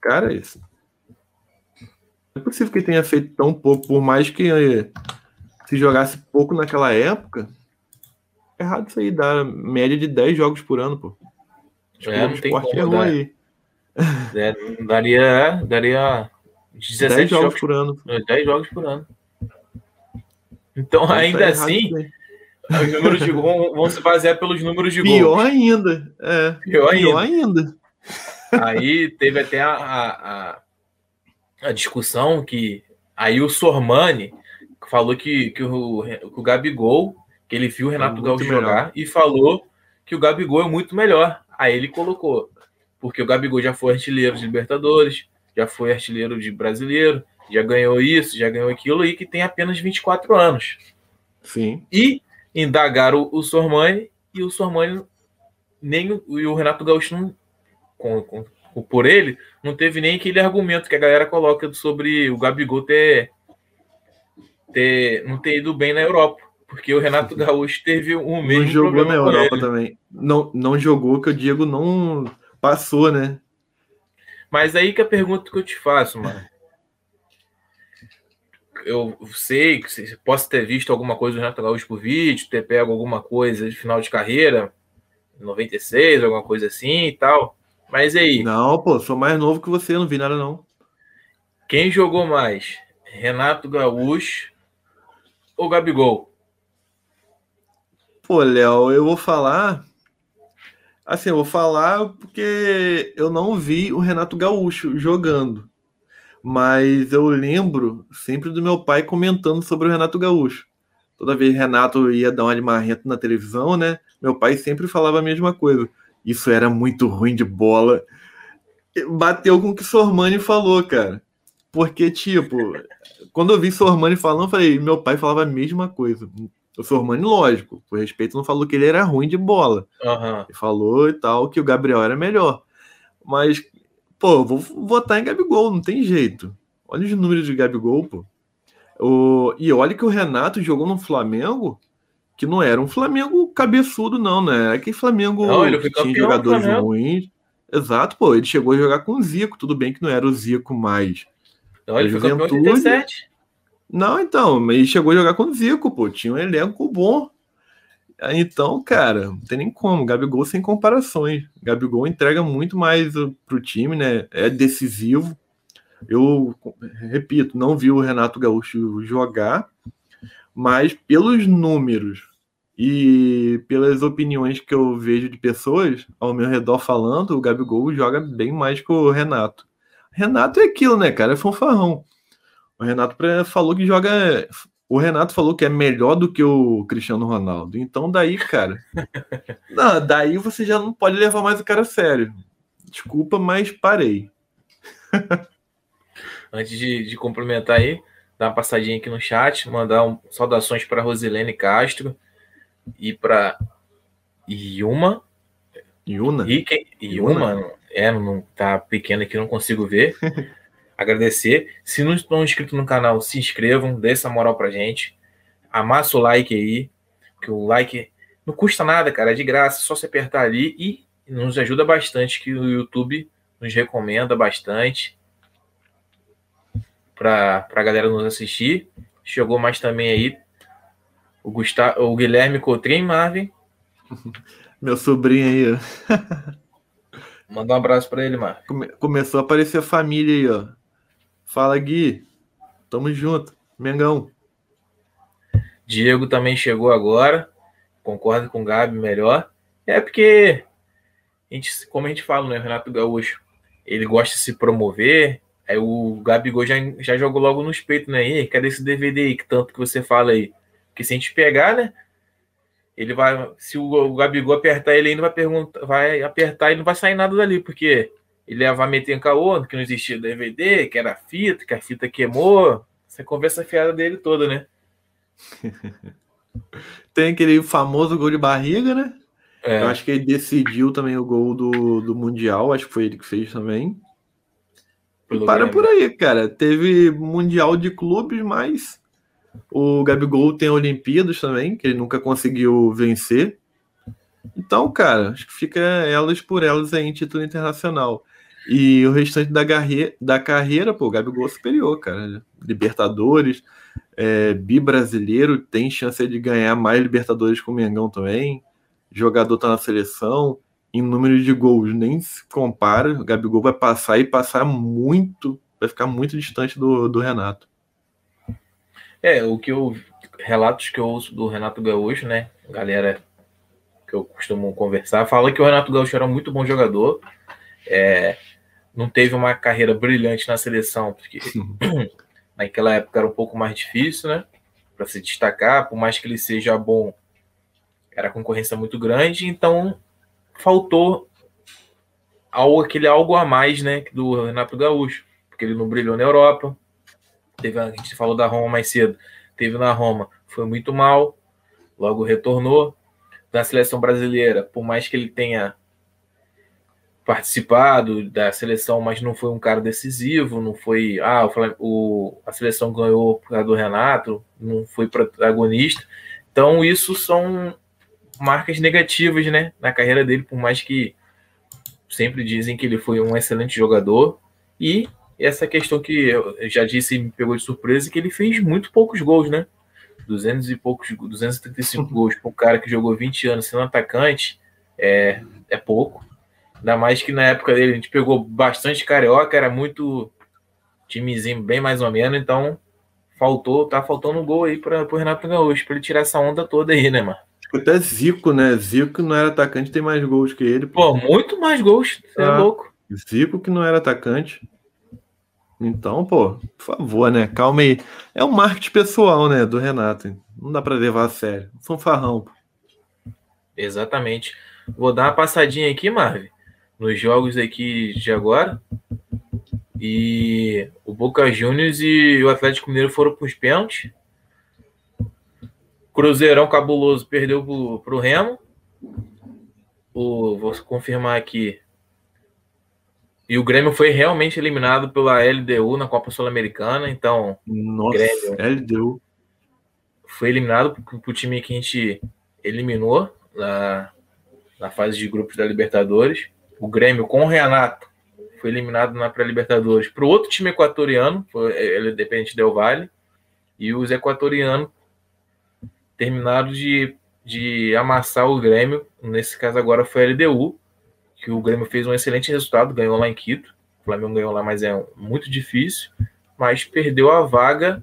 Cara, isso. Não é possível que tenha feito tão pouco, por mais que se jogasse pouco naquela época, é errado isso aí, dá média de 10 jogos por ano, pô. Acho é, não tem como, errou aí. É, daria, daria 17 10 jogos, jogos por ano. 10 jogos por ano. Então, tá ainda assim, os números de gol vão se basear pelos números de gol. Pior ainda. É, pior, pior ainda. ainda. Aí teve até a, a, a, discussão que aí o Sormani falou que, que, o, que o Gabigol, que ele viu o Renato é Gaúcho jogar e falou que o Gabigol é muito melhor. Aí ele colocou, porque o Gabigol já foi artilheiro de Libertadores, já foi artilheiro de brasileiro, já ganhou isso, já ganhou aquilo, e que tem apenas 24 anos. Sim. E indagaram o, Sormani, e o Sormani, nem o, e o Renato Gaúcho, não, com, com, por ele, não teve nem aquele argumento que a galera coloca sobre o Gabigol ter ter, não ter ido bem na Europa, porque o Renato Gaúcho teve um mesmo não jogou na Europa também. Não, não jogou que o Diego não passou, né? Mas aí que a pergunta que eu te faço, mano. Eu sei que posso ter visto alguma coisa do Renato Gaúcho por vídeo, ter pego alguma coisa de final de carreira, 96, alguma coisa assim e tal. Mas aí. Não, pô, sou mais novo que você, não vi nada não. Quem jogou mais? Renato Gaúcho ou Gabigol? Pô, Léo, eu vou falar. Assim, eu vou falar porque eu não vi o Renato Gaúcho jogando. Mas eu lembro sempre do meu pai comentando sobre o Renato Gaúcho. Toda vez Renato ia dar uma de na televisão, né? Meu pai sempre falava a mesma coisa. Isso era muito ruim de bola. Bateu com o que Sormani falou, cara. Porque, tipo, quando eu vi Sormani falando, eu falei, meu pai falava a mesma coisa. O Sormani, lógico, por respeito, não falou que ele era ruim de bola. Uhum. Ele falou e tal que o Gabriel era melhor. Mas, pô, eu vou votar em Gabigol, não tem jeito. Olha os números de Gabigol, pô. O... E olha que o Renato jogou no Flamengo, que não era um Flamengo cabeçudo, não, né? É que Flamengo não, ele tinha jogadores ruins. Exato, pô, ele chegou a jogar com o Zico, tudo bem que não era o Zico mais. Não, ele foi campeão 37. Não, então, mas chegou a jogar com o Zico, pô, tinha um elenco bom. Então, cara, não tem nem como. Gabigol sem comparações. Gabigol entrega muito mais pro time, né? É decisivo. Eu repito, não vi o Renato Gaúcho jogar, mas pelos números e pelas opiniões que eu vejo de pessoas ao meu redor falando, o Gabigol joga bem mais que o Renato. Renato é aquilo, né, cara? É fanfarrão. O Renato falou que joga. O Renato falou que é melhor do que o Cristiano Ronaldo. Então, daí, cara. não, daí você já não pode levar mais o cara a sério. Desculpa, mas parei. Antes de, de complementar aí, dar uma passadinha aqui no chat, mandar um, saudações para Rosilene Castro e para Yuma. Yuna? Rick, Yuma, é, não tá pequeno aqui, não consigo ver. Agradecer. Se não estão inscritos no canal, se inscrevam, dê essa moral pra gente. Amassa o like aí, que o like não custa nada, cara, é de graça, só se apertar ali e nos ajuda bastante, que o YouTube nos recomenda bastante para a galera nos assistir. Chegou mais também aí o, Gustavo, o Guilherme Cotrim, Marvin. Meu sobrinho aí, ó. Manda um abraço para ele, Marvin. Come, começou a aparecer a família aí, ó. Fala, Gui. Tamo junto. Mengão. Diego também chegou agora. Concordo com o Gabi melhor. É porque, a gente, como a gente fala, né, Renato Gaúcho, ele gosta de se promover, Aí o Gabigol já, já jogou logo nos peitos, né? E cadê esse DVD aí, que tanto que você fala aí? Porque se a gente pegar, né? Ele vai. Se o, Gabigol apertar ele ainda vai perguntar, vai apertar e não vai sair nada dali, porque ele vai meter em caô, que não existia DVD, que era fita, que a fita queimou. Essa conversa fiada dele toda, né? Tem aquele famoso gol de barriga, né? É. Eu acho que ele decidiu também o gol do, do Mundial, acho que foi ele que fez também. Para por aí, cara. Teve Mundial de Clubes, mas o Gabigol tem Olimpíadas também, que ele nunca conseguiu vencer. Então, cara, acho que fica elas por elas aí em título internacional. E o restante da, garre... da carreira, pô, o Gabigol é superior, cara. Libertadores, é, bi-brasileiro, tem chance de ganhar mais Libertadores com o Mengão também. Jogador tá na seleção em número de gols nem se compara. O Gabigol vai passar e passar muito, vai ficar muito distante do, do Renato. É, o que eu. Relatos que eu ouço do Renato Gaúcho, né? Galera que eu costumo conversar, fala que o Renato Gaúcho era um muito bom jogador. É, não teve uma carreira brilhante na seleção, porque naquela época era um pouco mais difícil, né? Para se destacar, por mais que ele seja bom, era concorrência muito grande, então faltou algo, aquele algo a mais, né, do Renato Gaúcho, porque ele não brilhou na Europa. Teve, a gente falou da Roma mais cedo, teve na Roma, foi muito mal, logo retornou. Da seleção brasileira, por mais que ele tenha participado da seleção, mas não foi um cara decisivo, não foi, ah, o, a seleção ganhou por causa do Renato, não foi protagonista. Então, isso são marcas negativas, né, na carreira dele, por mais que sempre dizem que ele foi um excelente jogador. E essa questão que eu já disse e me pegou de surpresa, que ele fez muito poucos gols, né? 200 e poucos, 235 gols para um cara que jogou 20 anos sendo atacante é, é pouco. Ainda mais que na época dele a gente pegou bastante carioca, era muito timezinho bem mais ou menos, então faltou, tá faltando um gol aí para o Renato Gaúcho, para ele tirar essa onda toda aí, né, mano? Até Zico, né? Zico não era atacante, tem mais gols que ele. Pô, muito mais gols. Você é ah, é louco. Zico que não era atacante. Então, pô, por favor, né? Calma aí. É um marketing pessoal, né, do Renato. Não dá para levar a sério. Fanfarrão. Exatamente. Vou dar uma passadinha aqui, Marvin, nos jogos aqui de agora. E o Boca Juniors e o Atlético Mineiro foram para os pênaltis. Cruzeirão cabuloso perdeu para o Remo. O, vou confirmar aqui. E o Grêmio foi realmente eliminado pela LDU na Copa Sul-Americana. Então, Nossa, Grêmio LDU. foi eliminado para o time que a gente eliminou na, na fase de grupos da Libertadores. O Grêmio com o Renato foi eliminado na pré-Libertadores para o outro time equatoriano, foi, ele é dependente Del Valle, e os equatorianos terminaram de, de amassar o Grêmio, nesse caso agora foi a LDU, que o Grêmio fez um excelente resultado, ganhou lá em Quito, o Flamengo ganhou lá, mas é muito difícil, mas perdeu a vaga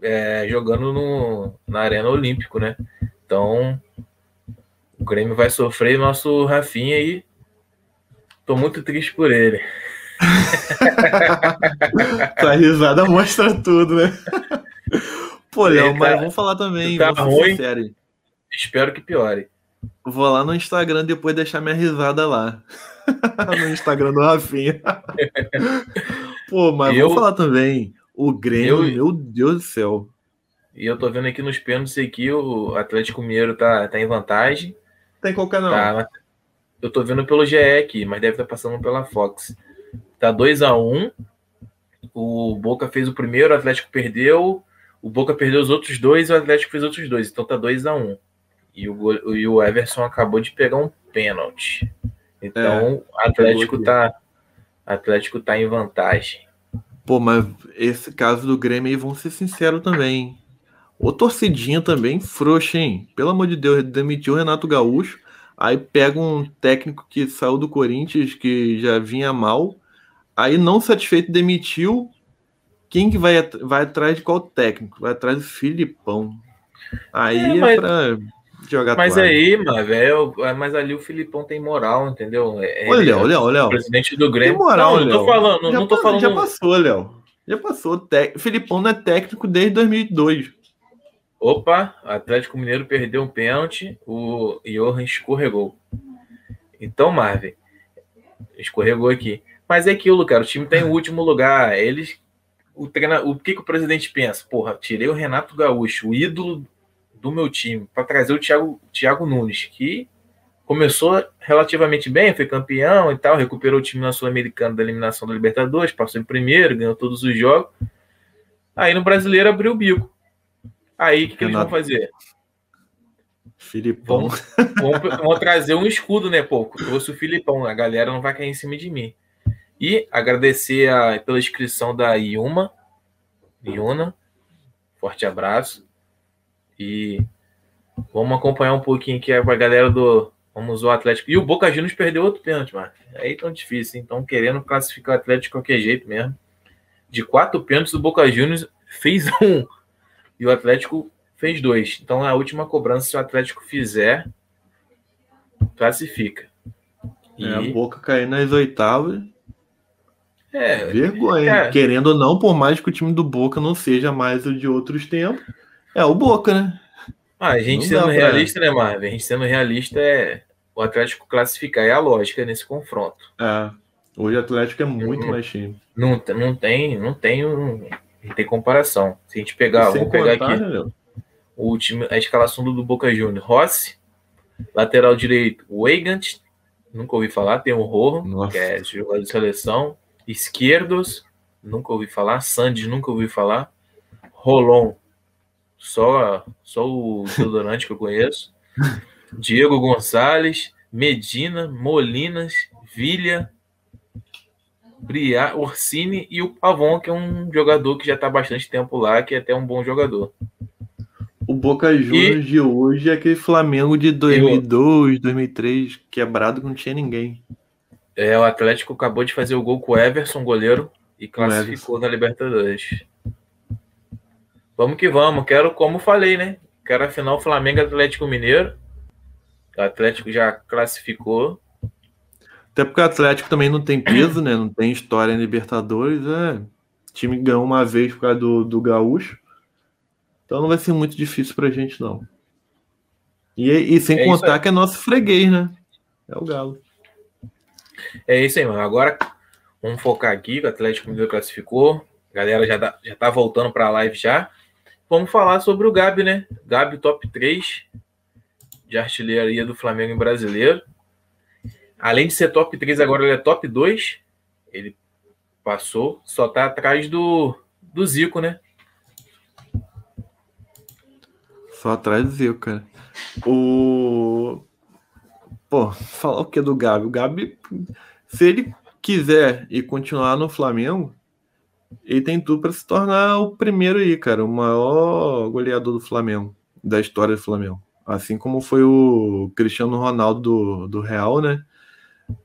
é, jogando no, na Arena Olímpico, né? Então, o Grêmio vai sofrer nosso Rafinha aí Tô muito triste por ele. Tua risada mostra tudo, né? Pô, Léo, mas vamos falar também. Tá ruim. Espero que piore. Vou lá no Instagram depois deixar minha risada lá. no Instagram do Rafinha. Pô, mas eu, vamos falar também. O Grêmio, eu, meu Deus do céu. E eu tô vendo aqui nos pênaltis aqui, o Atlético Mineiro tá, tá em vantagem. Tem qual canal? Tá, eu tô vendo pelo GE aqui, mas deve estar tá passando pela Fox. Tá 2 a 1 um. O Boca fez o primeiro, o Atlético perdeu. O Boca perdeu os outros dois e o Atlético fez outros dois. Então tá 2 a 1 um. E o, e o Everson acabou de pegar um pênalti. Então, é, Atlético tá Atlético tá em vantagem. Pô, mas esse caso do Grêmio aí, vamos ser sinceros também. O torcidinha também frouxa, hein? Pelo amor de Deus, demitiu o Renato Gaúcho. Aí pega um técnico que saiu do Corinthians, que já vinha mal. Aí, não satisfeito, demitiu. Quem que vai, vai atrás de qual técnico? Vai atrás do Filipão. Aí é, é mas, é pra jogar Mas toalha. aí, mano, velho, é, mas ali o Filipão tem moral, entendeu? É, olha, olha, olha. Presidente do Grêmio. Tem moral, não, não tô falando, já, não tô falando. Já passou, Léo. Já passou. Te... Filipão não é técnico desde 2002. Opa, Atlético Mineiro perdeu um pênalti, o Johan escorregou. Então, Marvin, escorregou aqui. Mas é aquilo, cara, o time tá em último lugar. Eles. O, treina, o que, que o presidente pensa? Porra, tirei o Renato Gaúcho, o ídolo do meu time, para trazer o Thiago, Thiago Nunes, que começou relativamente bem, foi campeão e tal, recuperou o time na Sul-Americana da eliminação da Libertadores, passou em primeiro, ganhou todos os jogos. Aí no brasileiro abriu o bico. Aí o que, que eles vão fazer? Filipão. Vão, trazer um escudo, né, pô? Trouxe o Filipão, a galera não vai cair em cima de mim. E agradecer a, pela inscrição da Yuma. Yuna. Forte abraço. E vamos acompanhar um pouquinho aqui a galera do. Vamos o Atlético. E o Boca Juniors perdeu outro pênalti, mano. Aí tão difícil, então querendo classificar o Atlético de qualquer jeito mesmo. De quatro pênaltis, o Boca Juniors fez um e o Atlético fez dois. Então, a última cobrança, se o Atlético fizer, classifica. E... É, a Boca cair nas oitavas. É, Vergonha. É. Querendo ou não, por mais que o time do Boca não seja mais o de outros tempos, é o Boca, né? Ah, a gente não sendo realista, né, Marvin? A gente sendo realista é o Atlético classificar, é a lógica nesse confronto. É. Hoje o Atlético é muito não, mais time. Não, não tem, não tem um, não tem comparação. Se a gente pegar, vamos pegar aqui né, o último, a escalação do, do Boca Juniors. Rossi, lateral direito, Weigand, nunca ouvi falar, tem o Rojo, que é jogador de seleção. Esquerdos, nunca ouvi falar. Sandes, nunca ouvi falar. Rolon, só, só o desodorante que eu conheço. Diego Gonçalves, Medina, Molinas, Vilha, Briar, Orsini e o Pavon, que é um jogador que já está há bastante tempo lá, que é até um bom jogador. O Boca Juniors e... de hoje é aquele Flamengo de 2002, eu... 2003, quebrado que não tinha ninguém. É, o Atlético acabou de fazer o gol com o Everson, goleiro, e classificou na Libertadores. Vamos que vamos. Quero, como falei, né? Quero a final Flamengo Atlético Mineiro. O Atlético já classificou. Até porque o Atlético também não tem peso, né? Não tem história em Libertadores. É... O time ganhou uma vez por causa do, do Gaúcho. Então não vai ser muito difícil pra gente, não. E, e sem é contar que é nosso freguês, né? É o Galo. É isso aí, mano. Agora vamos focar aqui, o Atlético Mineiro classificou. A galera já tá, já tá voltando para a live já. Vamos falar sobre o Gabi, né? Gabi top 3 de artilharia do Flamengo em brasileiro. Além de ser top 3, agora ele é top 2. Ele passou, só tá atrás do, do Zico, né? Só atrás do Zico, cara. O. Pô, falar o que do Gabi? O Gabi, se ele quiser e continuar no Flamengo, ele tem tudo para se tornar o primeiro aí, cara, o maior goleador do Flamengo, da história do Flamengo. Assim como foi o Cristiano Ronaldo do, do Real, né?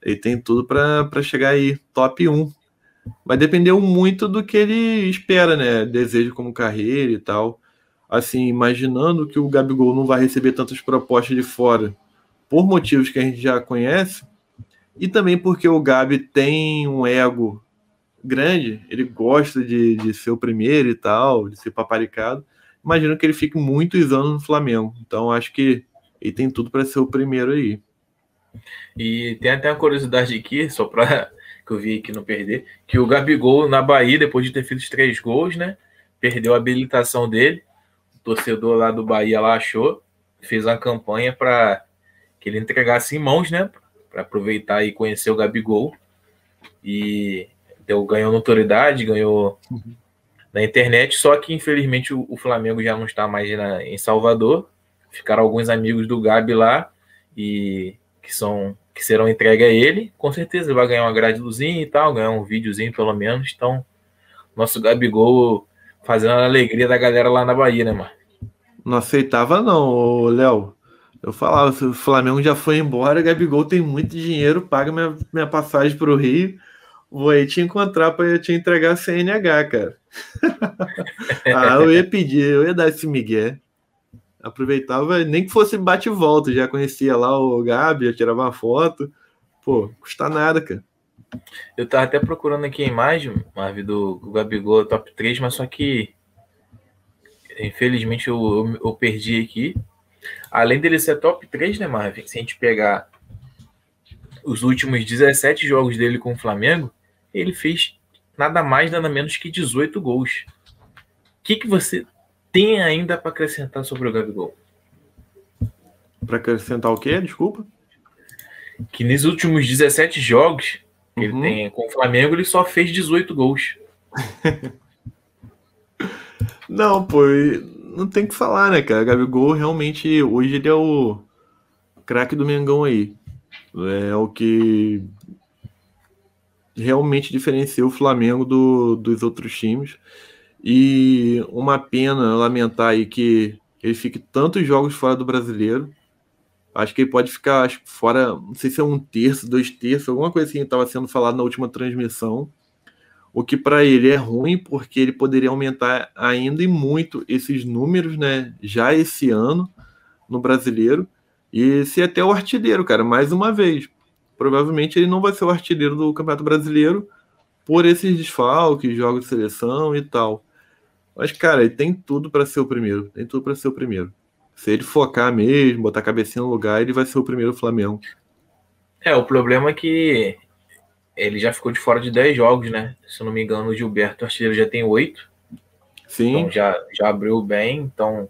Ele tem tudo para chegar aí, top 1. Vai depender muito do que ele espera, né? Desejo como carreira e tal. Assim, imaginando que o Gabigol não vai receber tantas propostas de fora por motivos que a gente já conhece, e também porque o Gabi tem um ego grande, ele gosta de, de ser o primeiro e tal, de ser paparicado. Imagino que ele fique muitos anos no Flamengo. Então acho que ele tem tudo para ser o primeiro aí. E tem até uma curiosidade aqui, só para que eu vi aqui não perder, que o Gabigol na Bahia, depois de ter feito os três gols, né? Perdeu a habilitação dele. O torcedor lá do Bahia lá achou, fez uma campanha para que ele entregasse em mãos, né? Para aproveitar e conhecer o Gabigol. E deu, ganhou notoriedade, ganhou uhum. na internet, só que infelizmente o, o Flamengo já não está mais na, em Salvador. Ficaram alguns amigos do Gabi lá e que são que serão entregues a ele. Com certeza ele vai ganhar uma gradezinha e tal, ganhar um videozinho pelo menos. Então, nosso Gabigol fazendo a alegria da galera lá na Bahia, né, mano? Não aceitava não, Léo. Eu falava, o Flamengo já foi embora, Gabigol tem muito dinheiro, paga minha, minha passagem para o Rio Vou aí te encontrar para te entregar a CNH, cara. ah, eu ia pedir, eu ia dar esse migué. Aproveitava, nem que fosse bate e volta, já conhecia lá o Gabi, já tirava uma foto. Pô, custa nada, cara. Eu tava até procurando aqui a imagem, Marvin, do Gabigol top 3, mas só que infelizmente eu, eu, eu, perdi aqui. Além dele ser top 3, né, Marvin? Se a gente pegar os últimos 17 jogos dele com o Flamengo, ele fez nada mais, nada menos que 18 gols. O que, que você tem ainda para acrescentar sobre o Gabigol? Para acrescentar o quê? Desculpa. Que nos últimos 17 jogos que uhum. ele tem com o Flamengo, ele só fez 18 gols. não, pô, não tem que falar, né, cara? Gabigol realmente hoje ele é o craque do Mengão aí. É o que realmente diferencia o Flamengo do, dos outros times. E uma pena lamentar aí que ele fique tantos jogos fora do brasileiro. Acho que ele pode ficar fora, não sei se é um terço, dois terços, alguma coisa assim que estava sendo falado na última transmissão. O que para ele é ruim, porque ele poderia aumentar ainda e muito esses números, né? Já esse ano no brasileiro. E ser até o artilheiro, cara, mais uma vez provavelmente ele não vai ser o artilheiro do Campeonato Brasileiro por esses desfalques, jogos de seleção e tal. Mas, cara, ele tem tudo para ser o primeiro. Tem tudo para ser o primeiro. Se ele focar mesmo, botar a cabecinha no lugar, ele vai ser o primeiro Flamengo. É, o problema é que ele já ficou de fora de 10 jogos, né? Se eu não me engano, o Gilberto artilheiro já tem 8. Sim. Então já, já abriu bem. Então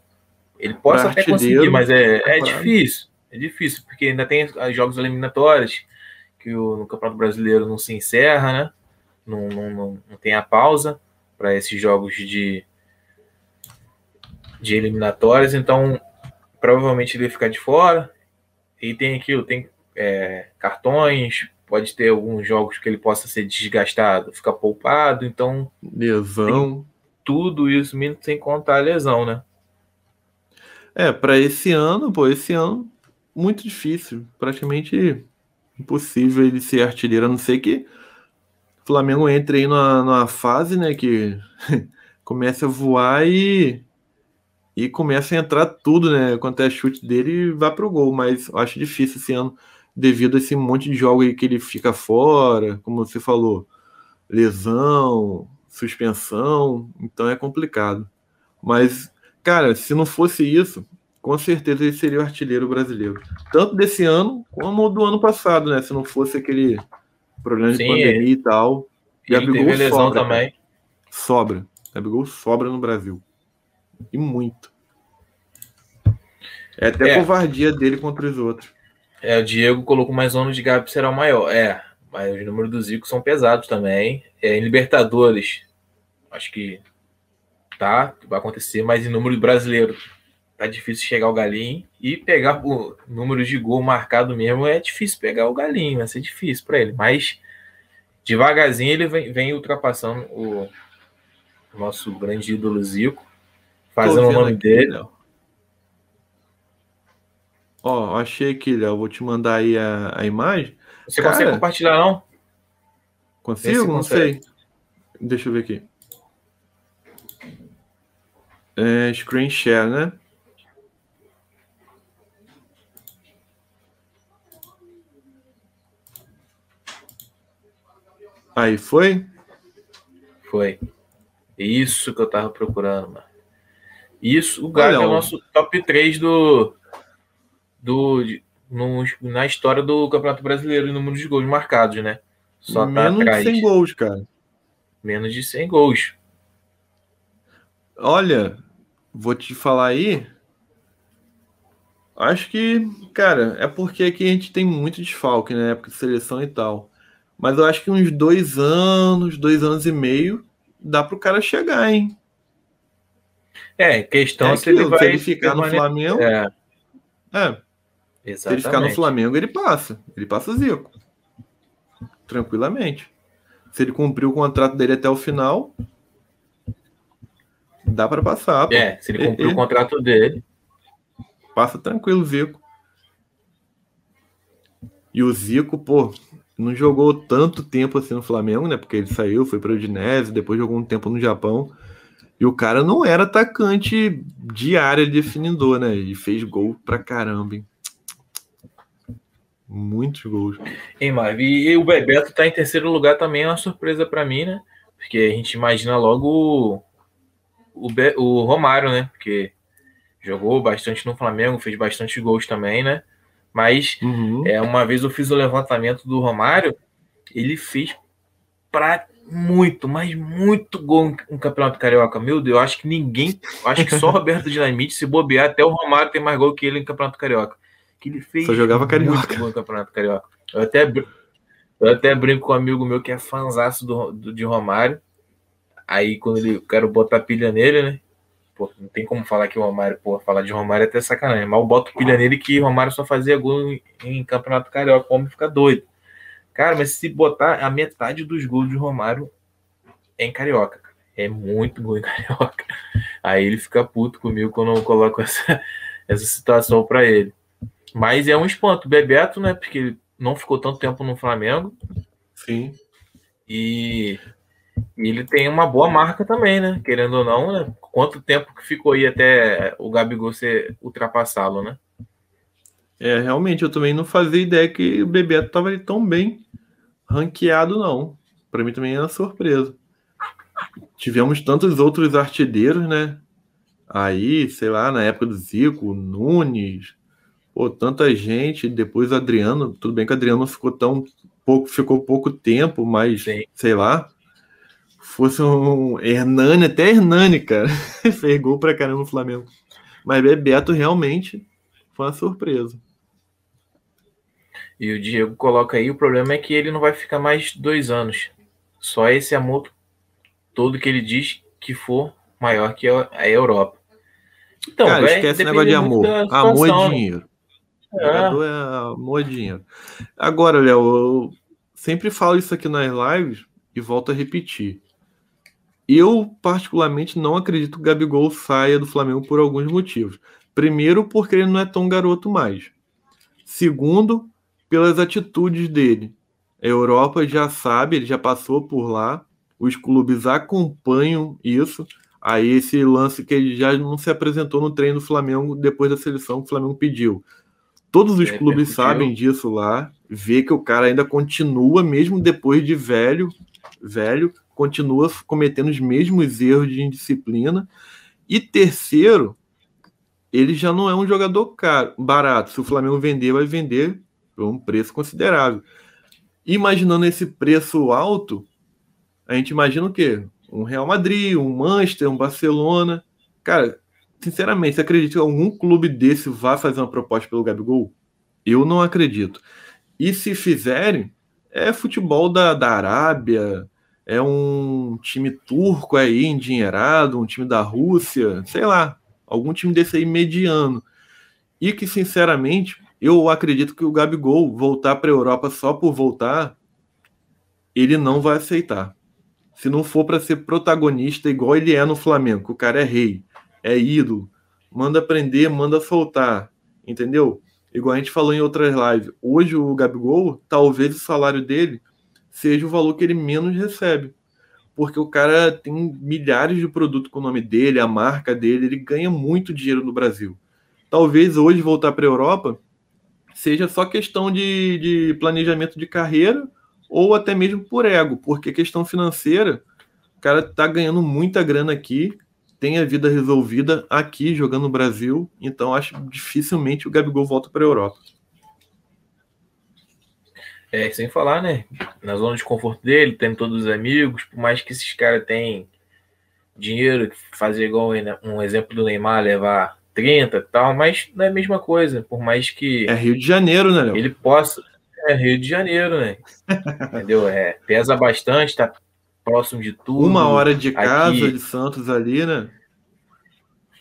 ele pode até conseguir, mas é, é difícil. É difícil, porque ainda tem os jogos eliminatórios que o, no Campeonato Brasileiro não se encerra, né? Não, não, não, não tem a pausa para esses jogos de, de eliminatórias, então provavelmente ele vai ficar de fora. E tem aquilo, tem é, cartões, pode ter alguns jogos que ele possa ser desgastado, ficar poupado, então. Lesão. Tudo isso, sem contar a lesão, né? É, para esse ano, pô, esse ano, muito difícil. Praticamente impossível ele ser artilheiro, a não ser que o Flamengo entre aí numa, numa fase, né, que comece a voar e e começa a entrar tudo, né, quanto é chute dele e vá pro gol, mas eu acho difícil esse ano. devido a esse monte de jogo aí que ele fica fora, como você falou, lesão, suspensão, então é complicado. Mas, cara, se não fosse isso, com certeza ele seria o artilheiro brasileiro. Tanto desse ano como do ano passado, né? Se não fosse aquele problema Sim, de pandemia ele, e tal. Gabigol teve lesão sobra, também. Cara. Sobra. Gabigol sobra no Brasil. E muito. É até é. covardia dele contra os outros. É, o Diego colocou mais um de Gabi será o maior. É, mas os números do Zico são pesados também. É, em Libertadores, acho que tá, vai acontecer, mas em número brasileiro tá difícil chegar o Galinho e pegar o número de gol marcado mesmo é difícil pegar o Galinho, vai ser difícil para ele, mas devagarzinho ele vem, vem ultrapassando o nosso grande ídolo Zico, fazendo o nome aqui, dele. Léo. Ó, achei aqui, Léo, vou te mandar aí a, a imagem. Você Cara, consegue compartilhar, não? Consigo? Não sei. Deixa eu ver aqui. É, screen share, né? Aí foi? Foi. Isso que eu tava procurando, mano. Isso, o Gabi é o nosso top 3 do. do no, na história do Campeonato Brasileiro em número de gols marcados, né? Só tá Menos atrás. de 100 gols, cara. Menos de 100 gols. Olha, vou te falar aí. Acho que, cara, é porque aqui a gente tem muito desfalque, né? Época de seleção e tal. Mas eu acho que uns dois anos, dois anos e meio, dá para o cara chegar, hein? É, questão é se, ele vai se ele ficar no Flamengo. É. é. Exatamente. Se ele ficar no Flamengo, ele passa. Ele passa o Zico. Tranquilamente. Se ele cumprir o contrato dele até o final, dá para passar. Pô. É, se ele cumprir o contrato dele. Passa tranquilo, Zico. E o Zico, pô, não jogou tanto tempo assim no Flamengo, né? Porque ele saiu, foi para o Udinese, depois jogou um tempo no Japão. E o cara não era atacante de área definidor, né? E fez gol pra caramba, hein? Muitos gols. Hein? E, o Bebeto tá em terceiro lugar também é uma surpresa para mim, né? Porque a gente imagina logo o, Be o Romário, né? Porque jogou bastante no Flamengo, fez bastante gols também, né? Mas uhum. é, uma vez eu fiz o levantamento do Romário, ele fez para muito, mas muito gol no Campeonato Carioca. Meu Deus, eu acho que ninguém, acho que só Roberto Dinamite, se bobear, até o Romário tem mais gol que ele no Campeonato Carioca. Que ele fez só jogava Carioca. no Campeonato Carioca. Eu até, eu até brinco com um amigo meu que é fanzaço do, do, de Romário. Aí quando ele quero botar pilha nele, né? Pô, não tem como falar que o Romário, pô, falar de Romário é até sacanagem. Mas eu boto pilha nele que o Romário só fazia gol em, em Campeonato Carioca. O homem fica doido. Cara, mas se botar a metade dos gols de Romário é em Carioca. É muito gol em Carioca. Aí ele fica puto comigo quando eu coloco essa, essa situação para ele. Mas é um espanto. Bebeto, né? Porque ele não ficou tanto tempo no Flamengo. Sim. E e ele tem uma boa marca também, né? Querendo ou não, né? Quanto tempo que ficou aí até o Gabigol ser ultrapassá-lo, né? É, realmente, eu também não fazia ideia que o Bebeto estava tão bem ranqueado, não. Para mim também uma surpresa. Tivemos tantos outros artilheiros, né? Aí, sei lá, na época do Zico, Nunes, pô, tanta gente. Depois Adriano, tudo bem que o Adriano ficou tão pouco, ficou pouco tempo, mas Sim. sei lá fosse um Hernani, até Hernani, cara, fez gol pra caramba no Flamengo. Mas Bebeto realmente foi uma surpresa. E o Diego coloca aí, o problema é que ele não vai ficar mais dois anos. Só esse amor todo que ele diz que for maior que a Europa. Então, Cara, véio, esquece o negócio de amor. Amor é dinheiro. É. Jogador é amor é dinheiro. Agora, Léo, eu sempre falo isso aqui nas lives e volto a repetir. Eu, particularmente, não acredito que o Gabigol saia do Flamengo por alguns motivos. Primeiro, porque ele não é tão garoto mais. Segundo, pelas atitudes dele. A Europa já sabe, ele já passou por lá, os clubes acompanham isso. Aí esse lance que ele já não se apresentou no treino do Flamengo depois da seleção que o Flamengo pediu. Todos os é, clubes sabem disso lá. Vê que o cara ainda continua, mesmo depois de velho, velho, continua cometendo os mesmos erros de indisciplina. E terceiro, ele já não é um jogador caro, barato. Se o Flamengo vender, vai vender por um preço considerável. Imaginando esse preço alto, a gente imagina o quê? Um Real Madrid, um Manchester, um Barcelona. Cara, sinceramente, você acredita que algum clube desse vá fazer uma proposta pelo Gabigol? Eu não acredito. E se fizerem, é futebol da, da Arábia, é um time turco aí, endinheirado, um time da Rússia, sei lá, algum time desse aí mediano. E que, sinceramente, eu acredito que o Gabigol voltar para a Europa só por voltar, ele não vai aceitar. Se não for para ser protagonista igual ele é no Flamengo, o cara é rei, é ídolo, manda prender, manda soltar, entendeu? Igual a gente falou em outras lives. Hoje o Gabigol, talvez o salário dele seja o valor que ele menos recebe. Porque o cara tem milhares de produtos com o nome dele, a marca dele, ele ganha muito dinheiro no Brasil. Talvez hoje voltar para a Europa seja só questão de, de planejamento de carreira ou até mesmo por ego, porque questão financeira, o cara tá ganhando muita grana aqui, tem a vida resolvida aqui jogando no Brasil, então acho dificilmente o Gabigol volta para a Europa. É, sem falar, né? Na zona de conforto dele, tem todos os amigos, por mais que esses caras tenham dinheiro, fazer igual um exemplo do Neymar, levar 30 e tal, mas não é a mesma coisa, por mais que. É Rio de Janeiro, né, Léo? Ele possa. É Rio de Janeiro, né? Entendeu? É, pesa bastante, tá próximo de tudo. Uma hora de casa aqui, de Santos ali, né?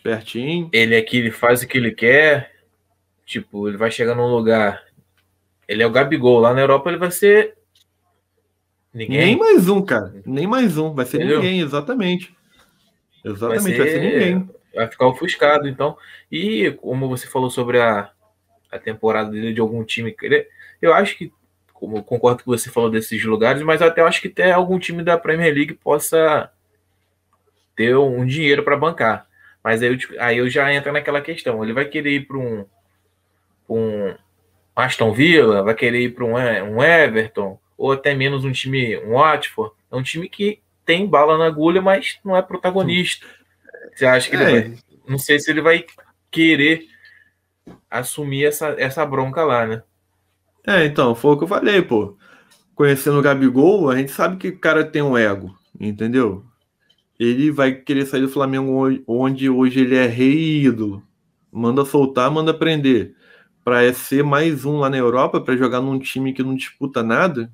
Pertinho. Ele aqui, ele faz o que ele quer. Tipo, ele vai chegar num lugar ele é o Gabigol. Lá na Europa ele vai ser. Ninguém. Nem mais um, cara. Nem mais um. Vai ser Entendeu? ninguém, exatamente. Exatamente, vai ser, vai ser ninguém. Vai ficar ofuscado, então. E como você falou sobre a, a temporada dele de algum time. Eu acho que. Como concordo que você falou desses lugares, mas até acho que até algum time da Premier League possa ter um dinheiro para bancar. Mas aí eu, aí eu já entro naquela questão. Ele vai querer ir para um, um, Aston Villa, vai querer ir para um, um Everton, ou até menos um time, um Watford. É um time que tem bala na agulha, mas não é protagonista. Você acha que é. ele vai. Não sei se ele vai querer assumir essa, essa bronca lá, né? É, então, foi o que eu falei, pô. Conhecendo o Gabigol, a gente sabe que o cara tem um ego, entendeu? Ele vai querer sair do Flamengo onde hoje ele é rei e ídolo. Manda soltar, manda prender para ser mais um lá na Europa, para jogar num time que não disputa nada,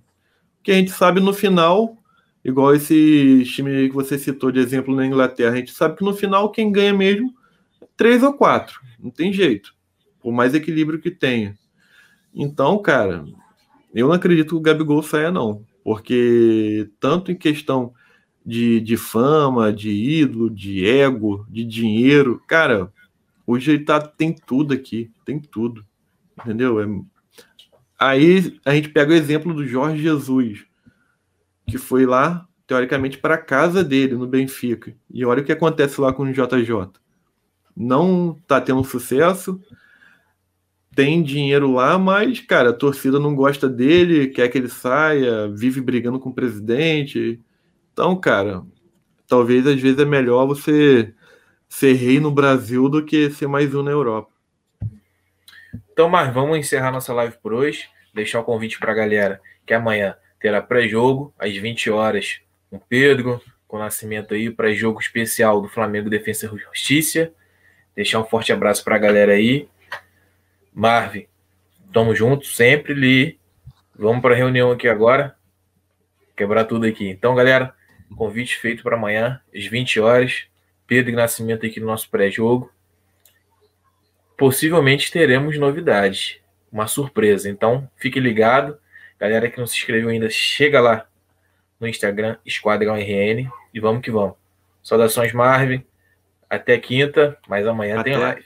que a gente sabe no final, igual esse time que você citou de exemplo na Inglaterra, a gente sabe que no final quem ganha mesmo é três ou quatro, não tem jeito, por mais equilíbrio que tenha. Então, cara, eu não acredito que o Gabigol saia, não, porque tanto em questão de, de fama, de ídolo, de ego, de dinheiro, cara, hoje ele tá, tem tudo aqui, tem tudo. Entendeu? É... Aí a gente pega o exemplo do Jorge Jesus, que foi lá, teoricamente, para a casa dele, no Benfica. E olha o que acontece lá com o JJ. Não tá tendo sucesso, tem dinheiro lá, mas, cara, a torcida não gosta dele, quer que ele saia, vive brigando com o presidente. Então, cara, talvez às vezes é melhor você ser rei no Brasil do que ser mais um na Europa. Então, mas vamos encerrar nossa live por hoje. Deixar o convite para a galera que amanhã terá pré-jogo às 20 horas com Pedro, com o nascimento aí, pré-jogo especial do Flamengo Defesa e Justiça. Deixar um forte abraço para a galera aí. Marvin, tamo junto sempre, Li. Vamos para a reunião aqui agora. Quebrar tudo aqui. Então, galera, convite feito para amanhã, às 20 horas. Pedro e Nascimento aqui no nosso pré-jogo possivelmente teremos novidades, uma surpresa. Então, fique ligado. Galera que não se inscreveu ainda, chega lá no Instagram, Esquadrão RN, e vamos que vamos. Saudações, Marvin. Até quinta, mas amanhã Até. tem live.